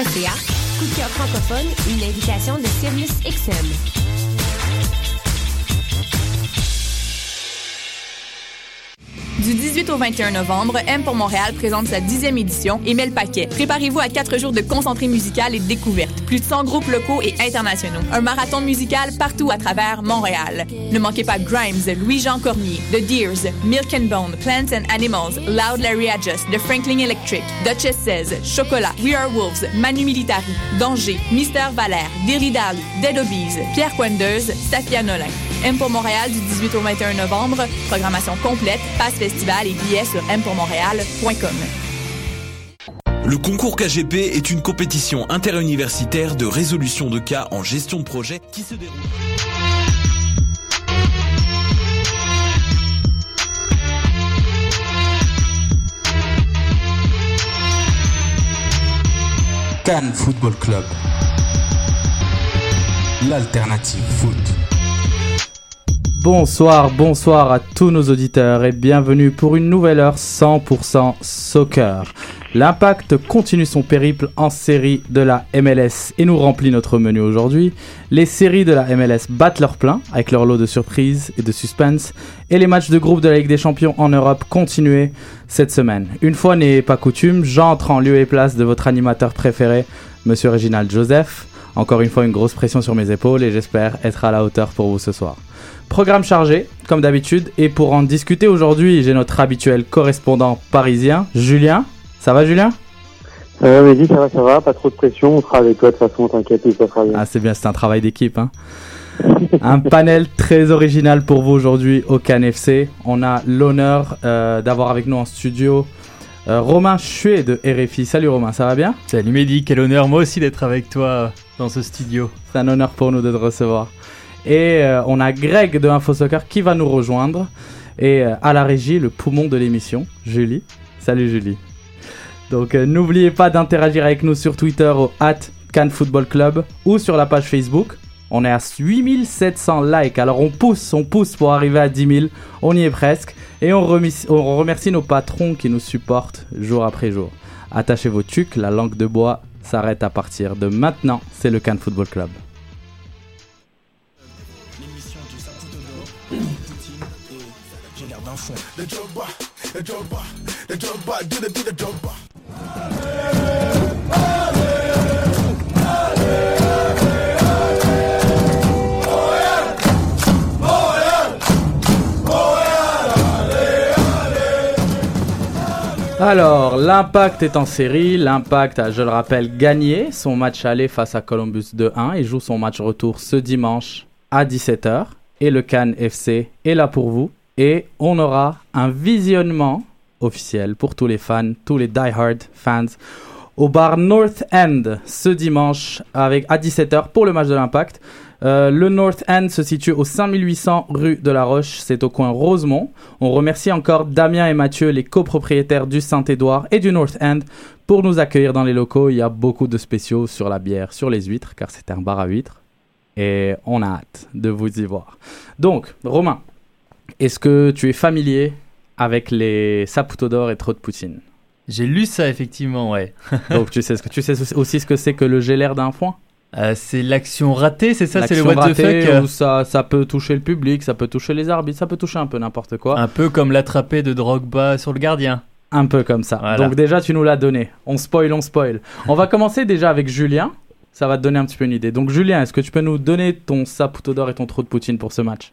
coupdecoeur.ca. Coup francophone, une invitation de Sirius XM. Du 18 au 21 novembre, M pour Montréal présente sa dixième édition et met le paquet. Préparez-vous à quatre jours de concentré musical et de découverte. Plus de 100 groupes locaux et internationaux. Un marathon musical partout à travers Montréal. Ne manquez pas Grimes, Louis-Jean Cormier, The Deers, Milk and Bone, Plants and Animals, Loud Larry Adjust, The Franklin Electric, Duchess Says, Chocolat, We Are Wolves, Manu Militari, Danger, Mister Valère, Dilly Dally, Dead Pierre Quendeuse, Safia Nolin. M pour Montréal du 18 au 21 novembre. Programmation complète, passe festival et billets sur mpourmontréal.com. Le concours KGP est une compétition interuniversitaire de résolution de cas en gestion de projet qui se déroule. Cannes Football Club. L'alternative foot. Bonsoir, bonsoir à tous nos auditeurs et bienvenue pour une nouvelle heure 100% soccer. L'impact continue son périple en série de la MLS et nous remplit notre menu aujourd'hui. Les séries de la MLS battent leur plein avec leur lot de surprises et de suspense et les matchs de groupe de la Ligue des Champions en Europe continuent cette semaine. Une fois n'est pas coutume, j'entre en lieu et place de votre animateur préféré, Monsieur Reginald Joseph. Encore une fois, une grosse pression sur mes épaules et j'espère être à la hauteur pour vous ce soir. Programme chargé, comme d'habitude, et pour en discuter aujourd'hui, j'ai notre habituel correspondant parisien, Julien. Ça va, Julien? Euh, Vas-y, ça va, ça va, pas trop de pression, on sera avec toi de toute façon, t'inquiète, ça sera bien. Ah, c'est bien, c'est un travail d'équipe. Hein. un panel très original pour vous aujourd'hui au CanFC. On a l'honneur euh, d'avoir avec nous en studio euh, Romain Chuet de RFI. Salut Romain, ça va bien? Salut Mehdi, quel honneur moi aussi d'être avec toi dans ce studio. C'est un honneur pour nous de te recevoir. Et euh, on a Greg de InfoSoccer qui va nous rejoindre. Et euh, à la régie, le poumon de l'émission, Julie. Salut Julie. Donc euh, n'oubliez pas d'interagir avec nous sur Twitter au at Football Club ou sur la page Facebook. On est à 8700 likes, alors on pousse, on pousse pour arriver à 10 000. On y est presque. Et on remercie, on remercie nos patrons qui nous supportent jour après jour. Attachez vos tucs, la langue de bois s'arrête à partir de maintenant. C'est le Cannes Football Club. Alors, l'Impact est en série. L'Impact a, je le rappelle, gagné son match aller face à Columbus 2-1 et joue son match retour ce dimanche à 17h. Et le Cannes FC est là pour vous et on aura un visionnement officiel pour tous les fans, tous les die-hard fans au bar North End ce dimanche avec, à 17h pour le match de l'Impact. Euh, le North End se situe au 5800 rue de la Roche, c'est au coin Rosemont. On remercie encore Damien et Mathieu, les copropriétaires du Saint-Édouard et du North End, pour nous accueillir dans les locaux. Il y a beaucoup de spéciaux sur la bière, sur les huîtres, car c'est un bar à huîtres. Et on a hâte de vous y voir. Donc, Romain, est-ce que tu es familier avec les Saputo d'or et trop de poutine J'ai lu ça effectivement, ouais. Donc tu sais, ce que, tu sais aussi ce que c'est que le gélère d'un foin? Euh, c'est l'action ratée, c'est ça, c'est le what the fuck? euh ça, ça peut toucher le public, ça peut toucher les arbitres, ça peut toucher un peu n'importe quoi. Un peu comme l'attraper de Drogba sur le gardien. Un peu comme ça. Donc déjà, tu nous l'as donné. On spoil, on spoil. on va commencer déjà avec Julien. Ça va te donner un petit peu une idée. Donc Julien, est-ce que tu peux nous donner ton Saputo d'or et ton trou de poutine pour ce match?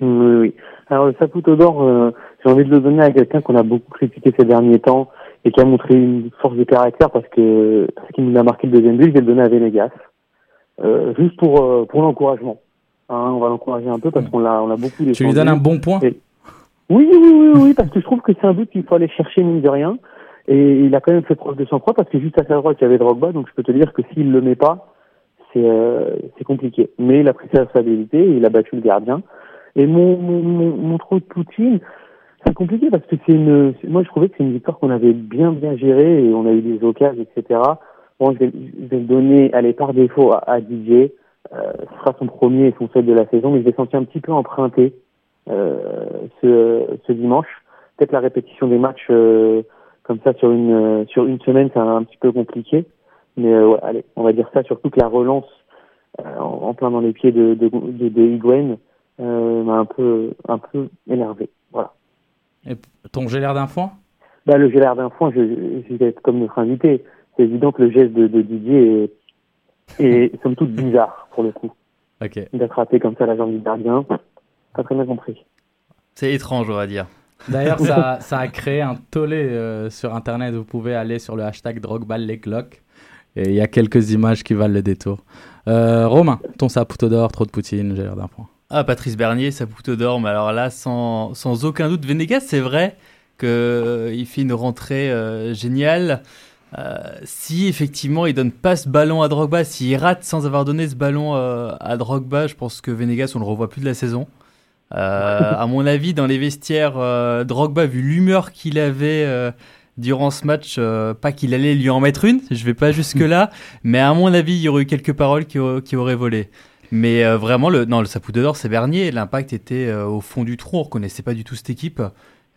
Oui, oui. Alors le Saputo d'or, euh, j'ai envie de le donner à quelqu'un qu'on a beaucoup critiqué ces derniers temps et qui a montré une force de caractère parce que ce qui nous a marqué le deuxième but, je vais le donner à Venegas. Euh, juste pour euh, pour l'encouragement. Hein, on va l'encourager un peu parce qu'on l'a on a beaucoup. Tu lui donnes un bon point. Oui, oui, oui, oui, parce que je trouve que c'est un but qu'il faut aller chercher mine de rien. Et il a quand même fait preuve de sang-froid parce que juste à sa droite il y avait Drogba, donc je peux te dire que s'il le met pas, c'est euh, c'est compliqué. Mais il a pris sa responsabilité, il a battu le gardien. Et mon mon, mon, mon trop de Poutine, C'est compliqué parce que c'est une. Moi, je trouvais que c'est une victoire qu'on avait bien bien gérée et on a eu des occasions, etc. Bon, je vais, donner, allez, par défaut à, à Didier. Euh, ce sera son premier et son seul de la saison, mais je l'ai senti un petit peu emprunté euh, ce, ce dimanche. Peut-être la répétition des matchs euh, comme ça sur une sur une semaine, c'est un, petit peu compliqué. Mais euh, ouais, allez, on va dire ça. Surtout que la relance euh, en, en plein dans les pieds de de, de, de Higuain, euh, m'a un peu un peu énervé. Voilà. Et ton l'air d'un foin? Bah le l'air d'un foin, je, je vais être comme notre invité. C'est évident que le geste de, de Didier est, est somme toute bizarre pour le coup. Ok. D'attraper comme ça la jambe du gardien, pas très bien compris. C'est étrange, on va dire. D'ailleurs, ça, ça, a créé un tollé euh, sur Internet. Vous pouvez aller sur le hashtag Drogba les cloques. Et il y a quelques images qui valent le détour. Euh, Romain, ton saputo d'or, trop de Poutine, j'ai l'air d'un point. Ah, Patrice Bernier, saputo d'or, mais alors là, sans, sans aucun doute. Venegas, c'est vrai qu'il euh, fait une rentrée euh, géniale. Euh, si effectivement il donne pas ce ballon à Drogba, s'il rate sans avoir donné ce ballon euh, à Drogba, je pense que Venegas on le revoit plus de la saison. Euh, à mon avis, dans les vestiaires, euh, Drogba, vu l'humeur qu'il avait euh, durant ce match, euh, pas qu'il allait lui en mettre une, je vais pas jusque là, mais à mon avis, il y aurait eu quelques paroles qui, qui auraient volé. Mais euh, vraiment, le, non, le d'or, c'est Bernier. L'impact était euh, au fond du trou. On reconnaissait pas du tout cette équipe.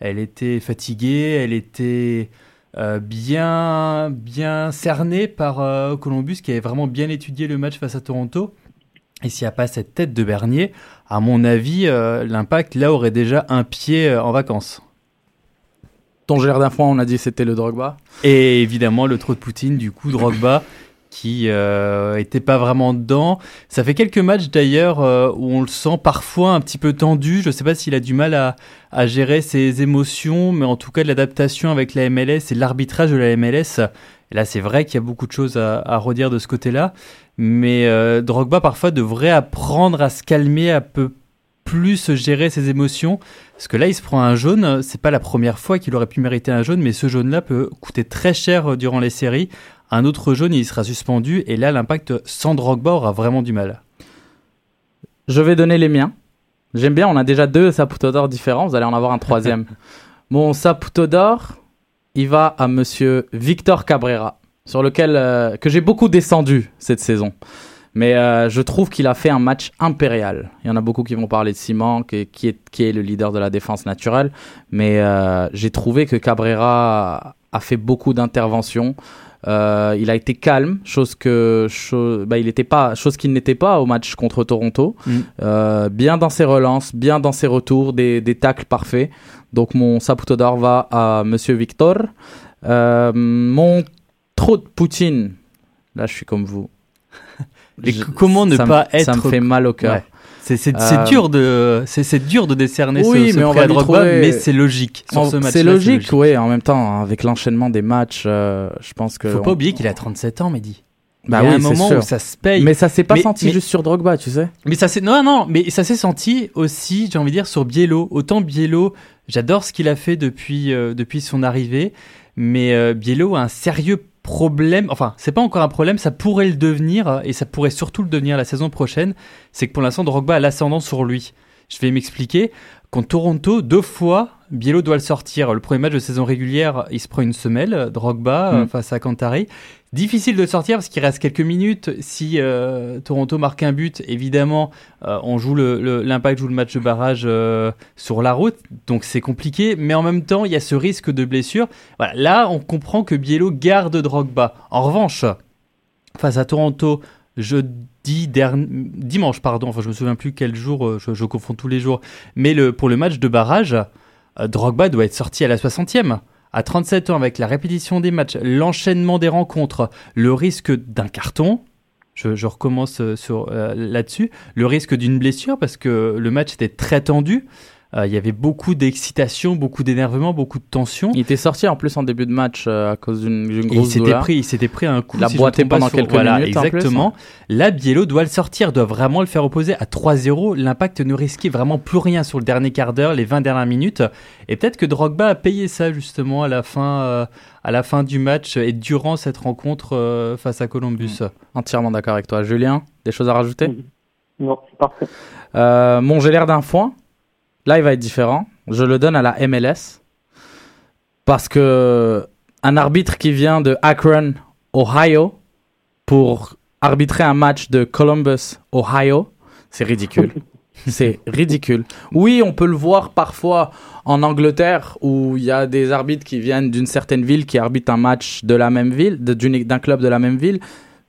Elle était fatiguée, elle était euh, bien, bien cernée par Columbus, qui avait vraiment bien étudié le match face à Toronto. Et s'il n'y a pas cette tête de Bernier, à mon avis, l'impact là aurait déjà un pied en vacances. Ton d'un foin, on a dit c'était le Drogba. Et évidemment, le trop de Poutine, du coup, Drogba, qui euh, était pas vraiment dedans. Ça fait quelques matchs d'ailleurs euh, où on le sent parfois un petit peu tendu. Je sais pas s'il a du mal à, à gérer ses émotions, mais en tout cas, l'adaptation avec la MLS et l'arbitrage de la MLS. Là, c'est vrai qu'il y a beaucoup de choses à, à redire de ce côté-là. Mais euh, Drogba, parfois, devrait apprendre à se calmer, un peu plus gérer ses émotions. Parce que là, il se prend un jaune. C'est pas la première fois qu'il aurait pu mériter un jaune, mais ce jaune-là peut coûter très cher euh, durant les séries. Un autre jaune, il sera suspendu. Et là, l'impact sans Drogba aura vraiment du mal. Je vais donner les miens. J'aime bien, on a déjà deux saputo d'or différents, vous allez en avoir un troisième. Mon saputo d'or, il va à monsieur Victor Cabrera, sur lequel euh, que j'ai beaucoup descendu cette saison. Mais euh, je trouve qu'il a fait un match impérial. Il y en a beaucoup qui vont parler de Simon, qui, qui est, qui est le leader de la défense naturelle. Mais euh, j'ai trouvé que Cabrera a fait beaucoup d'interventions. Euh, il a été calme, chose que chose, bah, il était pas, chose qu'il n'était pas au match contre Toronto. Mm. Euh, bien dans ses relances, bien dans ses retours, des, des tacles parfaits. Donc mon saputo d'or va à Monsieur Victor. Euh, mon trop de Poutine. Là, je suis comme vous. Et Je- comment ne pas être Ça me fait mal au cœur. Ouais. C'est Euh, dur de c'est dur de décerner Oui, ce, ce mais on va à Drogba, trouver- mais c'est logique sur ce match. C'est logique, oui. En même temps, avec l'enchaînement des matchs, euh, je pense que. Faut on- pas oublier qu'il a 37 ans, Mehdi. Bah Il y a oui, un moment sûr. où ça se paye. Mais ça s'est pas Mais- senti mais- juste sur Drogba, tu sais. Mais ça s'est non non, mais ça s'est senti aussi, j'ai envie de dire sur Biello. Autant Biello, j'adore ce qu'il a fait depuis euh, depuis son arrivée, mais Biello a un sérieux problème. Enfin, c'est pas encore un problème, ça pourrait le devenir euh, et ça pourrait surtout le devenir la saison prochaine. C'est que pour l'instant Drogba a l'ascendant sur lui. Je vais m'expliquer. Contre Toronto, deux fois, Biello doit le sortir. Le premier match de saison régulière, il se prend une semelle, Drogba, Mm. euh, face à Cantari. Difficile de sortir parce qu'il reste quelques minutes. Si euh, Toronto marque un but, évidemment, euh, on joue l'impact joue le match de barrage euh, sur la route, donc c'est compliqué. Mais en même temps, il y a ce risque de blessure. Là, on comprend que Biello garde Drogba. En revanche, face à Toronto, jeudi dernier, dimanche, pardon. Enfin, je me souviens plus quel jour. je, je confonds tous les jours. Mais le, pour le match de barrage, Drogba doit être sorti à la 60e. À 37 ans, avec la répétition des matchs, l'enchaînement des rencontres, le risque d'un carton, je, recommence euh, euh, là-dessus, le risque d'une blessure parce que le match était très tendu. Euh, Il y avait beaucoup d'excitation, beaucoup d'énervement, beaucoup de tension. Il était sorti en plus en début de match euh, à cause d'une d'une Et il grosse s'était pris, il s'était pris un coup. Il a si pas, pendant sur- quelques voilà, minutes, en plus, hein. Exactement. Là, Biello doit le sortir, doit vraiment le faire opposer à 3-0. L'impact ne risquait vraiment plus rien sur le dernier quart d'heure, les 20 dernières minutes. Et peut-être que Drogba a payé ça justement à la fin, euh, à la fin du match et durant cette rencontre euh, face à Columbus. Entièrement d'accord avec toi. Julien, des choses à rajouter? Non, c'est parfait. Euh, Mon j'ai l'air d'un foin. Là, il va être différent. je le donne à la MLS. Parce que un arbitre qui vient de Akron, Ohio, pour arbitrer un match de Columbus, Ohio, c'est ridicule. c'est ridicule. Oui, on peut le voir parfois en Angleterre où il y a des arbitres qui viennent d'une certaine ville qui arbitrent un match de la même ville, d'un club de la même ville.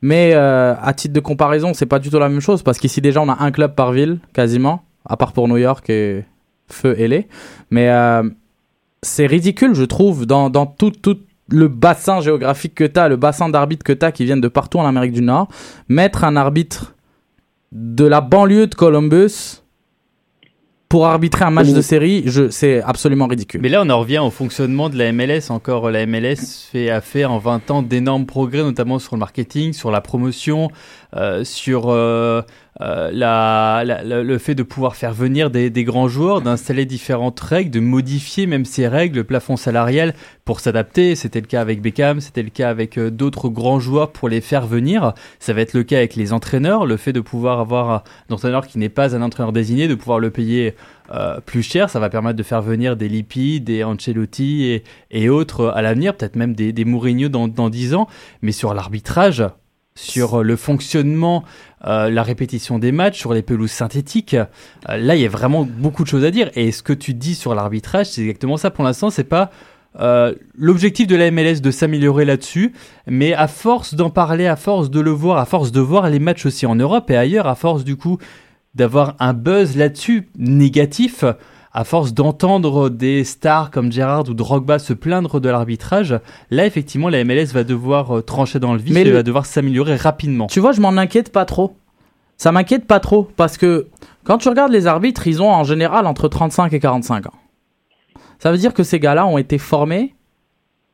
Mais euh, à titre de comparaison, c'est pas du tout la même chose parce qu'ici déjà on a un club par ville quasiment, à part pour New York et Feu et les. Mais euh, c'est ridicule, je trouve, dans, dans tout, tout le bassin géographique que tu as, le bassin d'arbitres que tu as qui viennent de partout en Amérique du Nord, mettre un arbitre de la banlieue de Columbus pour arbitrer un match de série, je, c'est absolument ridicule. Mais là, on en revient au fonctionnement de la MLS. Encore, la MLS fait a fait en 20 ans d'énormes progrès, notamment sur le marketing, sur la promotion, euh, sur euh, euh, le fait de pouvoir faire venir des, grands joueurs, d'installer différentes règles, de modifier même ces règles, le plafond salarial pour s'adapter. C'était le cas avec Beckham, c'était le cas avec euh, d'autres grands joueurs pour les faire venir. Ça va être le cas avec les entraîneurs, le fait de pouvoir avoir un entraîneur qui n'est pas un entraîneur désigné, de pouvoir le payer euh, plus cher, ça va permettre de faire venir des Lippi, des Ancelotti et, autres à l'avenir, peut-être même des, des Mourinho dans, dans 10 ans. Mais sur l'arbitrage, sur le fonctionnement, euh, la répétition des matchs, sur les pelouses synthétiques, euh, là il y a vraiment beaucoup de choses à dire. Et ce que tu dis sur l'arbitrage, c'est exactement ça. Pour l'instant, c'est pas euh, l'objectif de la MLS de s'améliorer là-dessus, mais à force d'en parler, à force de le voir, à force de voir les matchs aussi en Europe et ailleurs, à force du coup d'avoir un buzz là-dessus négatif, à force d'entendre des stars comme Gerrard ou Drogba se plaindre de l'arbitrage, là effectivement la MLS va devoir euh, trancher dans le vif Mais et le- va devoir s'améliorer rapidement. Tu vois, je m'en inquiète pas trop. Ça m'inquiète pas trop parce que quand tu regardes les arbitres, ils ont en général entre 35 et 45 ans. Ça veut dire que ces gars-là ont été formés.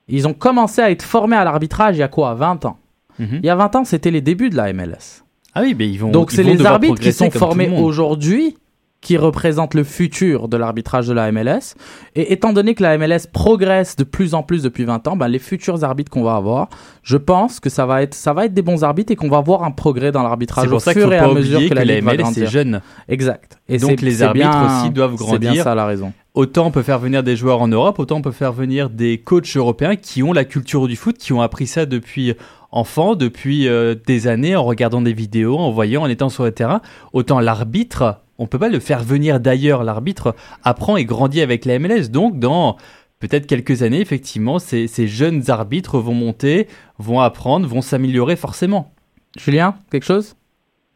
Ils ont commencé à être formés à l'arbitrage il y a quoi 20 ans? Mhm. Il y a 20 ans, c'était les débuts de la MLS. Ah oui, mais ils vont. Donc c'est les arbitres qui sont formés aujourd'hui qui représentent le futur de l'arbitrage de la MLS. Et étant donné que la MLS progresse de plus en plus depuis 20 ans, ben, les futurs arbitres qu'on va avoir, je pense que ça va être, ça va être des bons arbitres et qu'on va voir un progrès dans l'arbitrage au ça fur et à mesure que que la MLS est grandir. jeune. Exact. Et Donc les arbitres bien- aussi doivent C'est bien grandir. ça la raison. Autant on peut faire venir des joueurs en Europe, autant on peut faire venir des coachs européens qui ont la culture du foot, qui ont appris ça depuis enfant, depuis euh, des années, en regardant des vidéos, en voyant, en étant sur le terrain. Autant l'arbitre, on peut pas le faire venir d'ailleurs. L'arbitre apprend et grandit avec la MLS. Donc dans peut-être quelques années, effectivement, ces, ces jeunes arbitres vont monter, vont apprendre, vont s'améliorer forcément. Julien, quelque chose?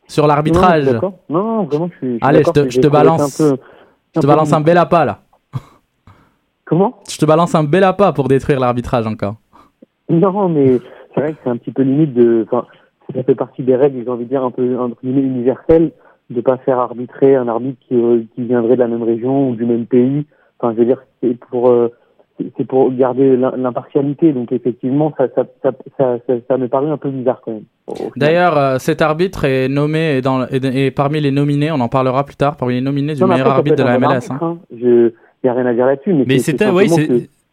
Sur l'arbitrage. Non, non, vraiment, je suis. je suis Allez, je te- je te balance. un peu- Je te balance un bel appât là. Comment? Je te balance un bel appât pour détruire l'arbitrage encore. Non, mais c'est vrai que c'est un petit peu limite de. Enfin, ça fait partie des règles, j'ai envie de dire, un peu entre guillemets universelles, de pas faire arbitrer un arbitre qui, euh, qui viendrait de la même région ou du même pays. Enfin, je veux dire, c'est pour. euh, c'est pour garder l'im- l'impartialité, donc effectivement, ça, ça, ça, me paraît un peu bizarre quand même. D'ailleurs, euh, cet arbitre est nommé et, dans, et, parmi les nominés, on en parlera plus tard, parmi les nominés du meilleur arbitre de la MLS. hein. arbitre, hein. Je, y a rien à dire là-dessus, mais, c'était, oui.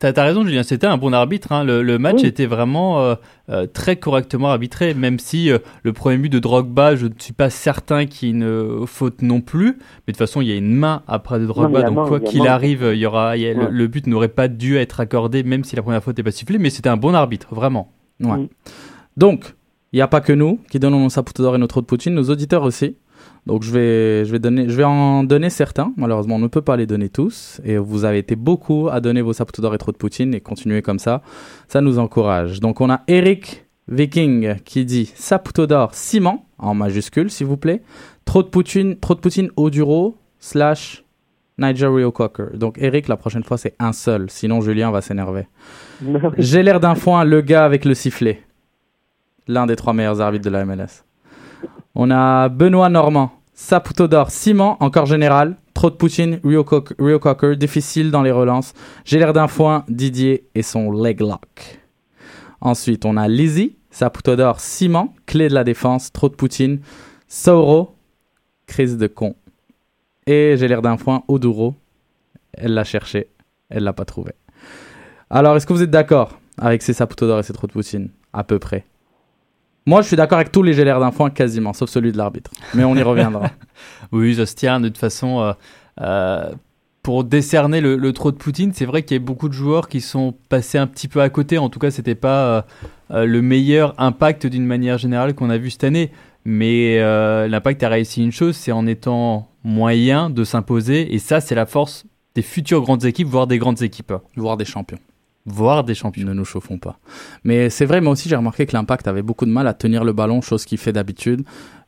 T'as t'as raison, Julien. C'était un bon arbitre. hein. Le, le match Oui. était vraiment euh, euh, très correctement arbitré, même si euh, le premier but de Drogba, je ne suis pas certain qu'il y ait une faute non plus. Mais de toute façon, il y a une main après de Drogba, donc main, quoi qu'il arrive, il y aura, il y a- le, Ouais. le but n'aurait pas dû être accordé, même si la première faute n'est pas sifflée. Mais c'était un bon arbitre, vraiment. Ouais. Mm. Donc, il n'y a pas que nous qui donnons nos sapotes d'or et notre de poutine, nos auditeurs aussi. Donc, je vais, je, vais donner, je vais en donner certains. Malheureusement, on ne peut pas les donner tous. Et vous avez été beaucoup à donner vos sapotes d'or et trop de poutine et continuez comme ça. Ça nous encourage. Donc, on a Eric Viking qui dit Saputo d'or ciment, en majuscule, s'il vous plaît. Trop de poutine, trop de poutine au duro, slash Nigeria Cocker. Donc, Eric, la prochaine fois, c'est un seul. Sinon, Julien va s'énerver. J'ai l'air d'un foin, le gars avec le sifflet. L'un des trois meilleurs arbitres de la MLS. On a Benoît Normand, Saputo d'or, Ciment, encore général, trop de Poutine, Rio, Cock- Rio Cocker, difficile dans les relances. J'ai l'air d'un foin, Didier et son leg lock. Ensuite, on a Lizzie, Saputo d'or, Ciment, clé de la défense, trop de Poutine, Sauro, crise de con. Et j'ai l'air d'un foin, Oduro, elle l'a cherché, elle l'a pas trouvé. Alors, est-ce que vous êtes d'accord avec ces Saputo d'or et ces trop de Poutine À peu près? Moi, je suis d'accord avec tous les l'air d'un foin quasiment, sauf celui de l'arbitre. Mais on y reviendra. Oui, ça se tient. De toute façon, euh, euh, pour décerner le, le trop de Poutine, c'est vrai qu'il y a beaucoup de joueurs qui sont passés un petit peu à côté. En tout cas, c'était pas euh, euh, le meilleur impact d'une manière générale qu'on a vu cette année. Mais euh, l'impact a réussi une chose, c'est en étant moyen de s'imposer. Et ça, c'est la force des futures grandes équipes, voire des grandes équipes, Voire des champions. Voire des champions. Ne nous chauffons pas. Mais c'est vrai, moi aussi j'ai remarqué que l'Impact avait beaucoup de mal à tenir le ballon, chose qu'il fait d'habitude.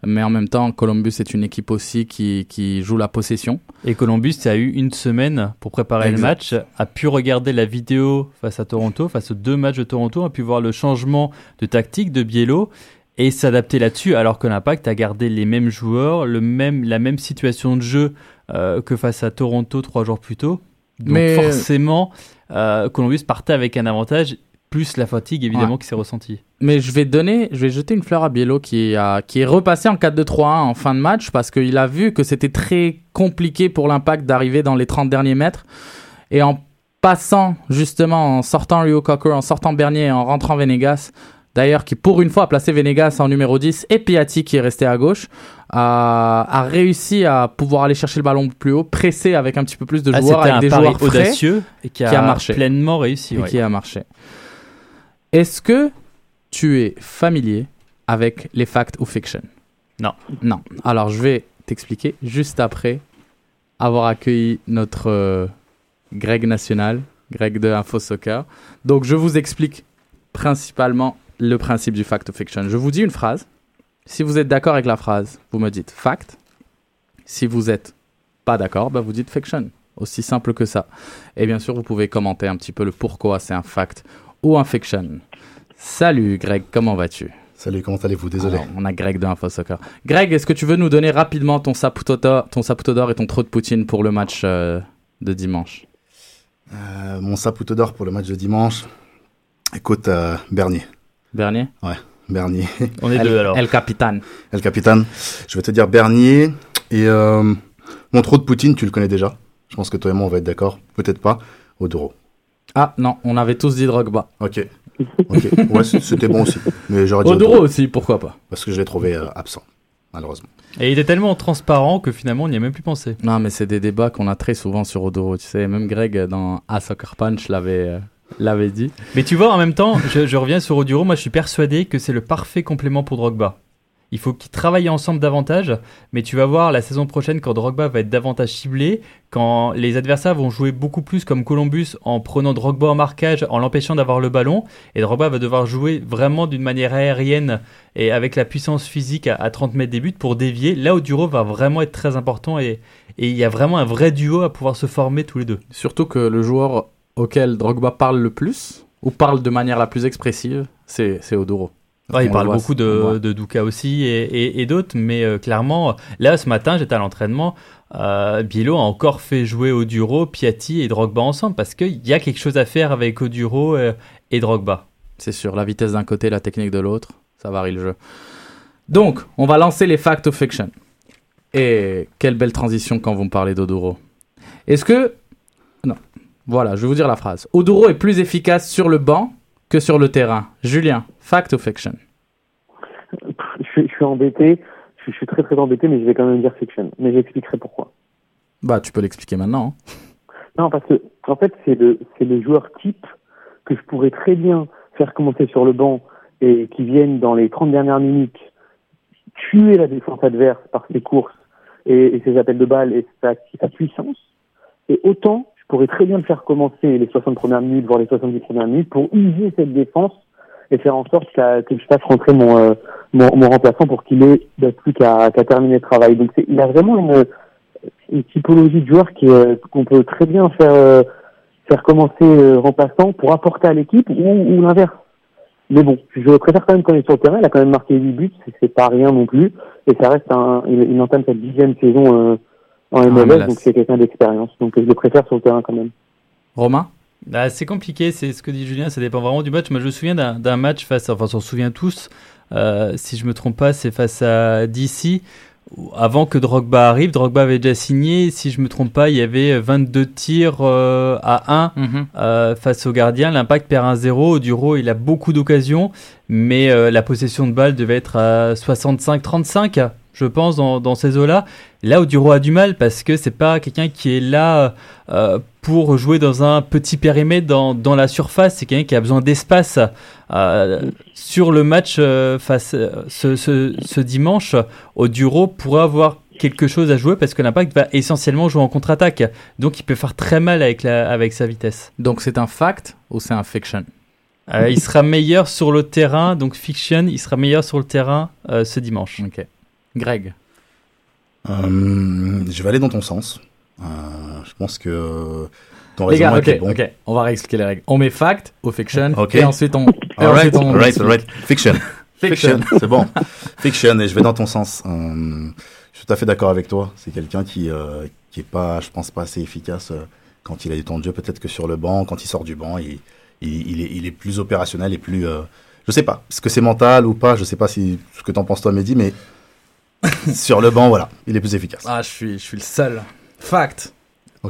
Mais en même temps, Columbus est une équipe aussi qui, qui joue la possession. Et Columbus a eu une semaine pour préparer Exact. le match, a pu regarder la vidéo face à Toronto, face aux deux matchs de Toronto, a pu voir le changement de tactique de Biello et s'adapter là-dessus, alors que l'Impact a gardé les mêmes joueurs, le même, la même situation de jeu euh, que face à Toronto trois jours plus tôt. Donc Mais- forcément, euh, Columbus partait avec un avantage, plus la fatigue évidemment Ouais. qui s'est ressentie. Mais je vais donner, je vais jeter une fleur à Biello qui, a, qui est repassé en 4-2-3-1 en fin de match parce qu'il a vu que c'était très compliqué pour l'Impact d'arriver dans les 30 derniers mètres. Et en passant, justement, en sortant Rio Cocker, en sortant Bernier et en rentrant Venegas, d'ailleurs, qui pour une fois a placé Venegas en numéro 10 et Piatti qui est resté à gauche, a, a réussi à pouvoir aller chercher le ballon plus haut, pressé avec un petit peu plus de Ah, joueurs, C'était avec un des pari joueurs frais audacieux et qui a, qui a marché. pleinement réussi. et ouais. qui a marché. Est-ce que tu es familier avec les facts ou fiction? Non. Non. Alors je vais t'expliquer juste après avoir accueilli notre euh, Greg national, Greg de Info Soccer. Donc je vous explique principalement le principe du fact ou fiction. Je vous dis une phrase. Si vous êtes d'accord avec la phrase, vous me dites fact. Si vous êtes pas d'accord, bah vous dites fiction. Aussi simple que ça. Et bien sûr, vous pouvez commenter un petit peu le pourquoi c'est un fact ou un fiction. Salut Greg, comment vas-tu? Salut, comment allez-vous? Désolé. Alors, On a Greg de Info Soccer. Greg, est-ce que tu veux nous donner rapidement ton saputo d'or, et ton trop de Poutine pour le match euh, de dimanche? Euh, mon saputo d'or pour le match de dimanche. Écoute, euh, Bernier. Bernier? Bernier. On est El, deux alors. El Capitan. El Capitan. Je vais te dire Bernier. Et euh, mon trop de Poutine, tu le connais déjà. Je pense que toi et moi, on va être d'accord. Peut-être pas. Oduro. Ah non, on avait tous dit Drogba. Ok. Ok. Ouais, c'était bon aussi. Mais j'aurais dit Oduro Oduro. aussi, pourquoi pas Parce que je l'ai trouvé euh, absent. Malheureusement. Et il était tellement transparent que finalement on n'y a même plus pensé. Non, mais c'est des débats qu'on a très souvent sur Oduro. Tu sais, même Greg dans A Soccer Punch l'avait euh, l'avait dit. Mais tu vois, en même temps, je, je reviens sur Oduro, moi je suis persuadé que c'est le parfait complément pour Drogba. Il faut qu'ils travaillent ensemble davantage, mais tu vas voir la saison prochaine quand Drogba va être davantage ciblé, quand les adversaires vont jouer beaucoup plus comme Columbus en prenant Drogba en marquage, en l'empêchant d'avoir le ballon, et Drogba va devoir jouer vraiment d'une manière aérienne et avec la puissance physique à, à 30 mètres des buts pour dévier. Là, Oduro va vraiment être très important et et il y a vraiment un vrai duo à pouvoir se former tous les deux. Surtout que le joueur auquel Drogba parle le plus, ou parle de manière la plus expressive, c'est Oduro. Ouais, il parle voit, beaucoup de, de Douka aussi et, et- et d'autres, mais euh, clairement, là ce matin j'étais à l'entraînement, euh, Biello a encore fait jouer Oduro, Piatti et Drogba ensemble parce qu'il y a quelque chose à faire avec Oduro euh, et Drogba. C'est sûr, la vitesse d'un côté, la technique de l'autre, ça varie le jeu. Donc, on va lancer les facts of fiction. Et quelle belle transition quand vous me parlez d'Oduro. Est-ce que... Non. Voilà, je vais vous dire la phrase. Oduro est plus efficace sur le banc que sur le terrain. Julien, fact of fiction. Je, suis- je suis embêté, je, suis- je suis très très embêté, mais je vais quand même dire fiction. Mais j'expliquerai pourquoi. Bah, tu peux l'expliquer maintenant. hein. Non, parce que en fait, c'est le c'est le joueur type que je pourrais très bien faire commencer sur le banc et qui viennent dans les 30 dernières minutes tuer la défense adverse par ses courses et, et ses appels de balles et sa, sa puissance. Et autant, je pourrais très bien le faire commencer les 60 premières minutes, voire les 70 premières minutes, pour user cette défense et faire en sorte que je fasse rentrer mon, euh, mon, mon remplaçant pour qu'il ait bah, plus qu'à terminer le travail. Donc il a vraiment une, typologie de joueur euh, qu'on peut très bien faire euh, faire commencer euh, remplaçant pour apporter à l'équipe ou, l'inverse. Mais bon, je préfère quand même il est sur le terrain. Il a quand même marqué 8 buts, c'est- pas rien non plus. Et ça reste un, il, il entame sa dixième saison en MLS, MLS. donc c'est quelqu'un d'expérience. Donc je le préfère sur le terrain quand même. Romain? Ah, c'est compliqué, c'est ce que dit Julien, ça dépend vraiment du match. Moi je me souviens d'un match face, à- enfin on s'en souvient tous, euh, si je me trompe pas, c'est face à DC. Avant que Drogba arrive, Drogba avait déjà signé. Si je me trompe pas, il y avait 22 tirs euh, à 1 Euh, face au gardien, l'impact perd 1-0. Duro, il a beaucoup d'occasions, mais euh, la possession de balle devait être à 65-35. Je pense, dans, dans ces eaux-là. Là où Duro a du mal parce que c'est pas quelqu'un qui est là euh, pour jouer dans un petit périmètre dans, dans la surface. C'est quelqu'un qui a besoin d'espace. Euh, sur le match euh, face ce, ce, ce dimanche, Oduro pourrait avoir quelque chose à jouer parce que l'impact va essentiellement jouer en contre-attaque. Donc il peut faire très mal avec, la, avec sa vitesse. Donc c'est un fact ou c'est un fiction? Il sera meilleur sur le terrain, donc fiction, il sera meilleur sur le terrain ce dimanche. Ok. Greg. Euh, je vais aller dans ton sens. Euh, je pense que ton Les gars, raisonnement ok, est bon. ok, on va réexpliquer les règles. On met fact ou fiction Ok. et ensuite on. et Alright, ensuite on explique. alright. Fiction. Fiction. Fiction, c'est bon. Fiction, et je vais dans ton sens. Euh, je suis tout à fait d'accord avec toi. C'est quelqu'un qui, qui est pas, je pense, pas assez efficace quand il a du temps de jeu. Peut-être que sur le banc, quand il sort du banc, il, il, il est, il est plus opérationnel et plus. Je sais pas. Est-ce que c'est mental ou pas? Je sais pas si ce que t'en penses toi, Mehdi, mais sur le banc, voilà, il est plus efficace. Ah, je suis, je suis le seul. Fact.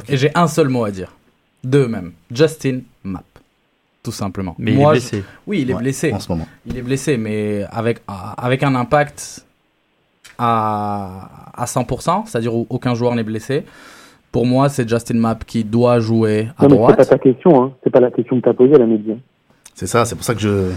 Et j'ai un seul mot à dire. Deux même. Justin Map. Tout simplement. Mais Moi, il est je- blessé. Oui, il est Ouais, blessé. en ce moment. Il est blessé, mais avec, avec un impact à, à 100%, c'est-à-dire où aucun joueur n'est blessé. Pour moi, c'est Justin Map qui doit jouer à Non, mais c'est pas droite. ta question, hein. C'est pas la question que t'as posée, la média. C'est ça, c'est pour ça que je.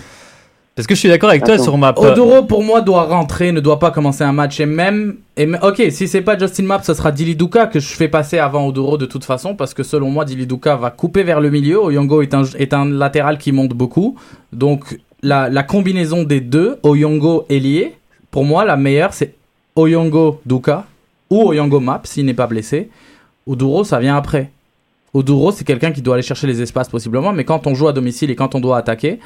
Parce que je suis d'accord avec toi sur ma Odoro, pour moi, doit rentrer, ne doit pas commencer un match. Et même, et me- ok, si c'est pas Justin Map, ce sera Dili Duka que je fais passer avant Odoro de toute façon, parce que selon moi, Dili Duka va couper vers le milieu. Oyongo est un, est un latéral qui monte beaucoup. Donc, la, la combinaison des deux, Oyongo ailier, pour moi, la meilleure, c'est Oyongo Duka ou Oyongo Map s'il n'est pas blessé. Oduro, ça vient après. Oduro, c'est quelqu'un qui doit aller chercher les espaces possiblement, mais quand on joue à domicile et quand on doit attaquer,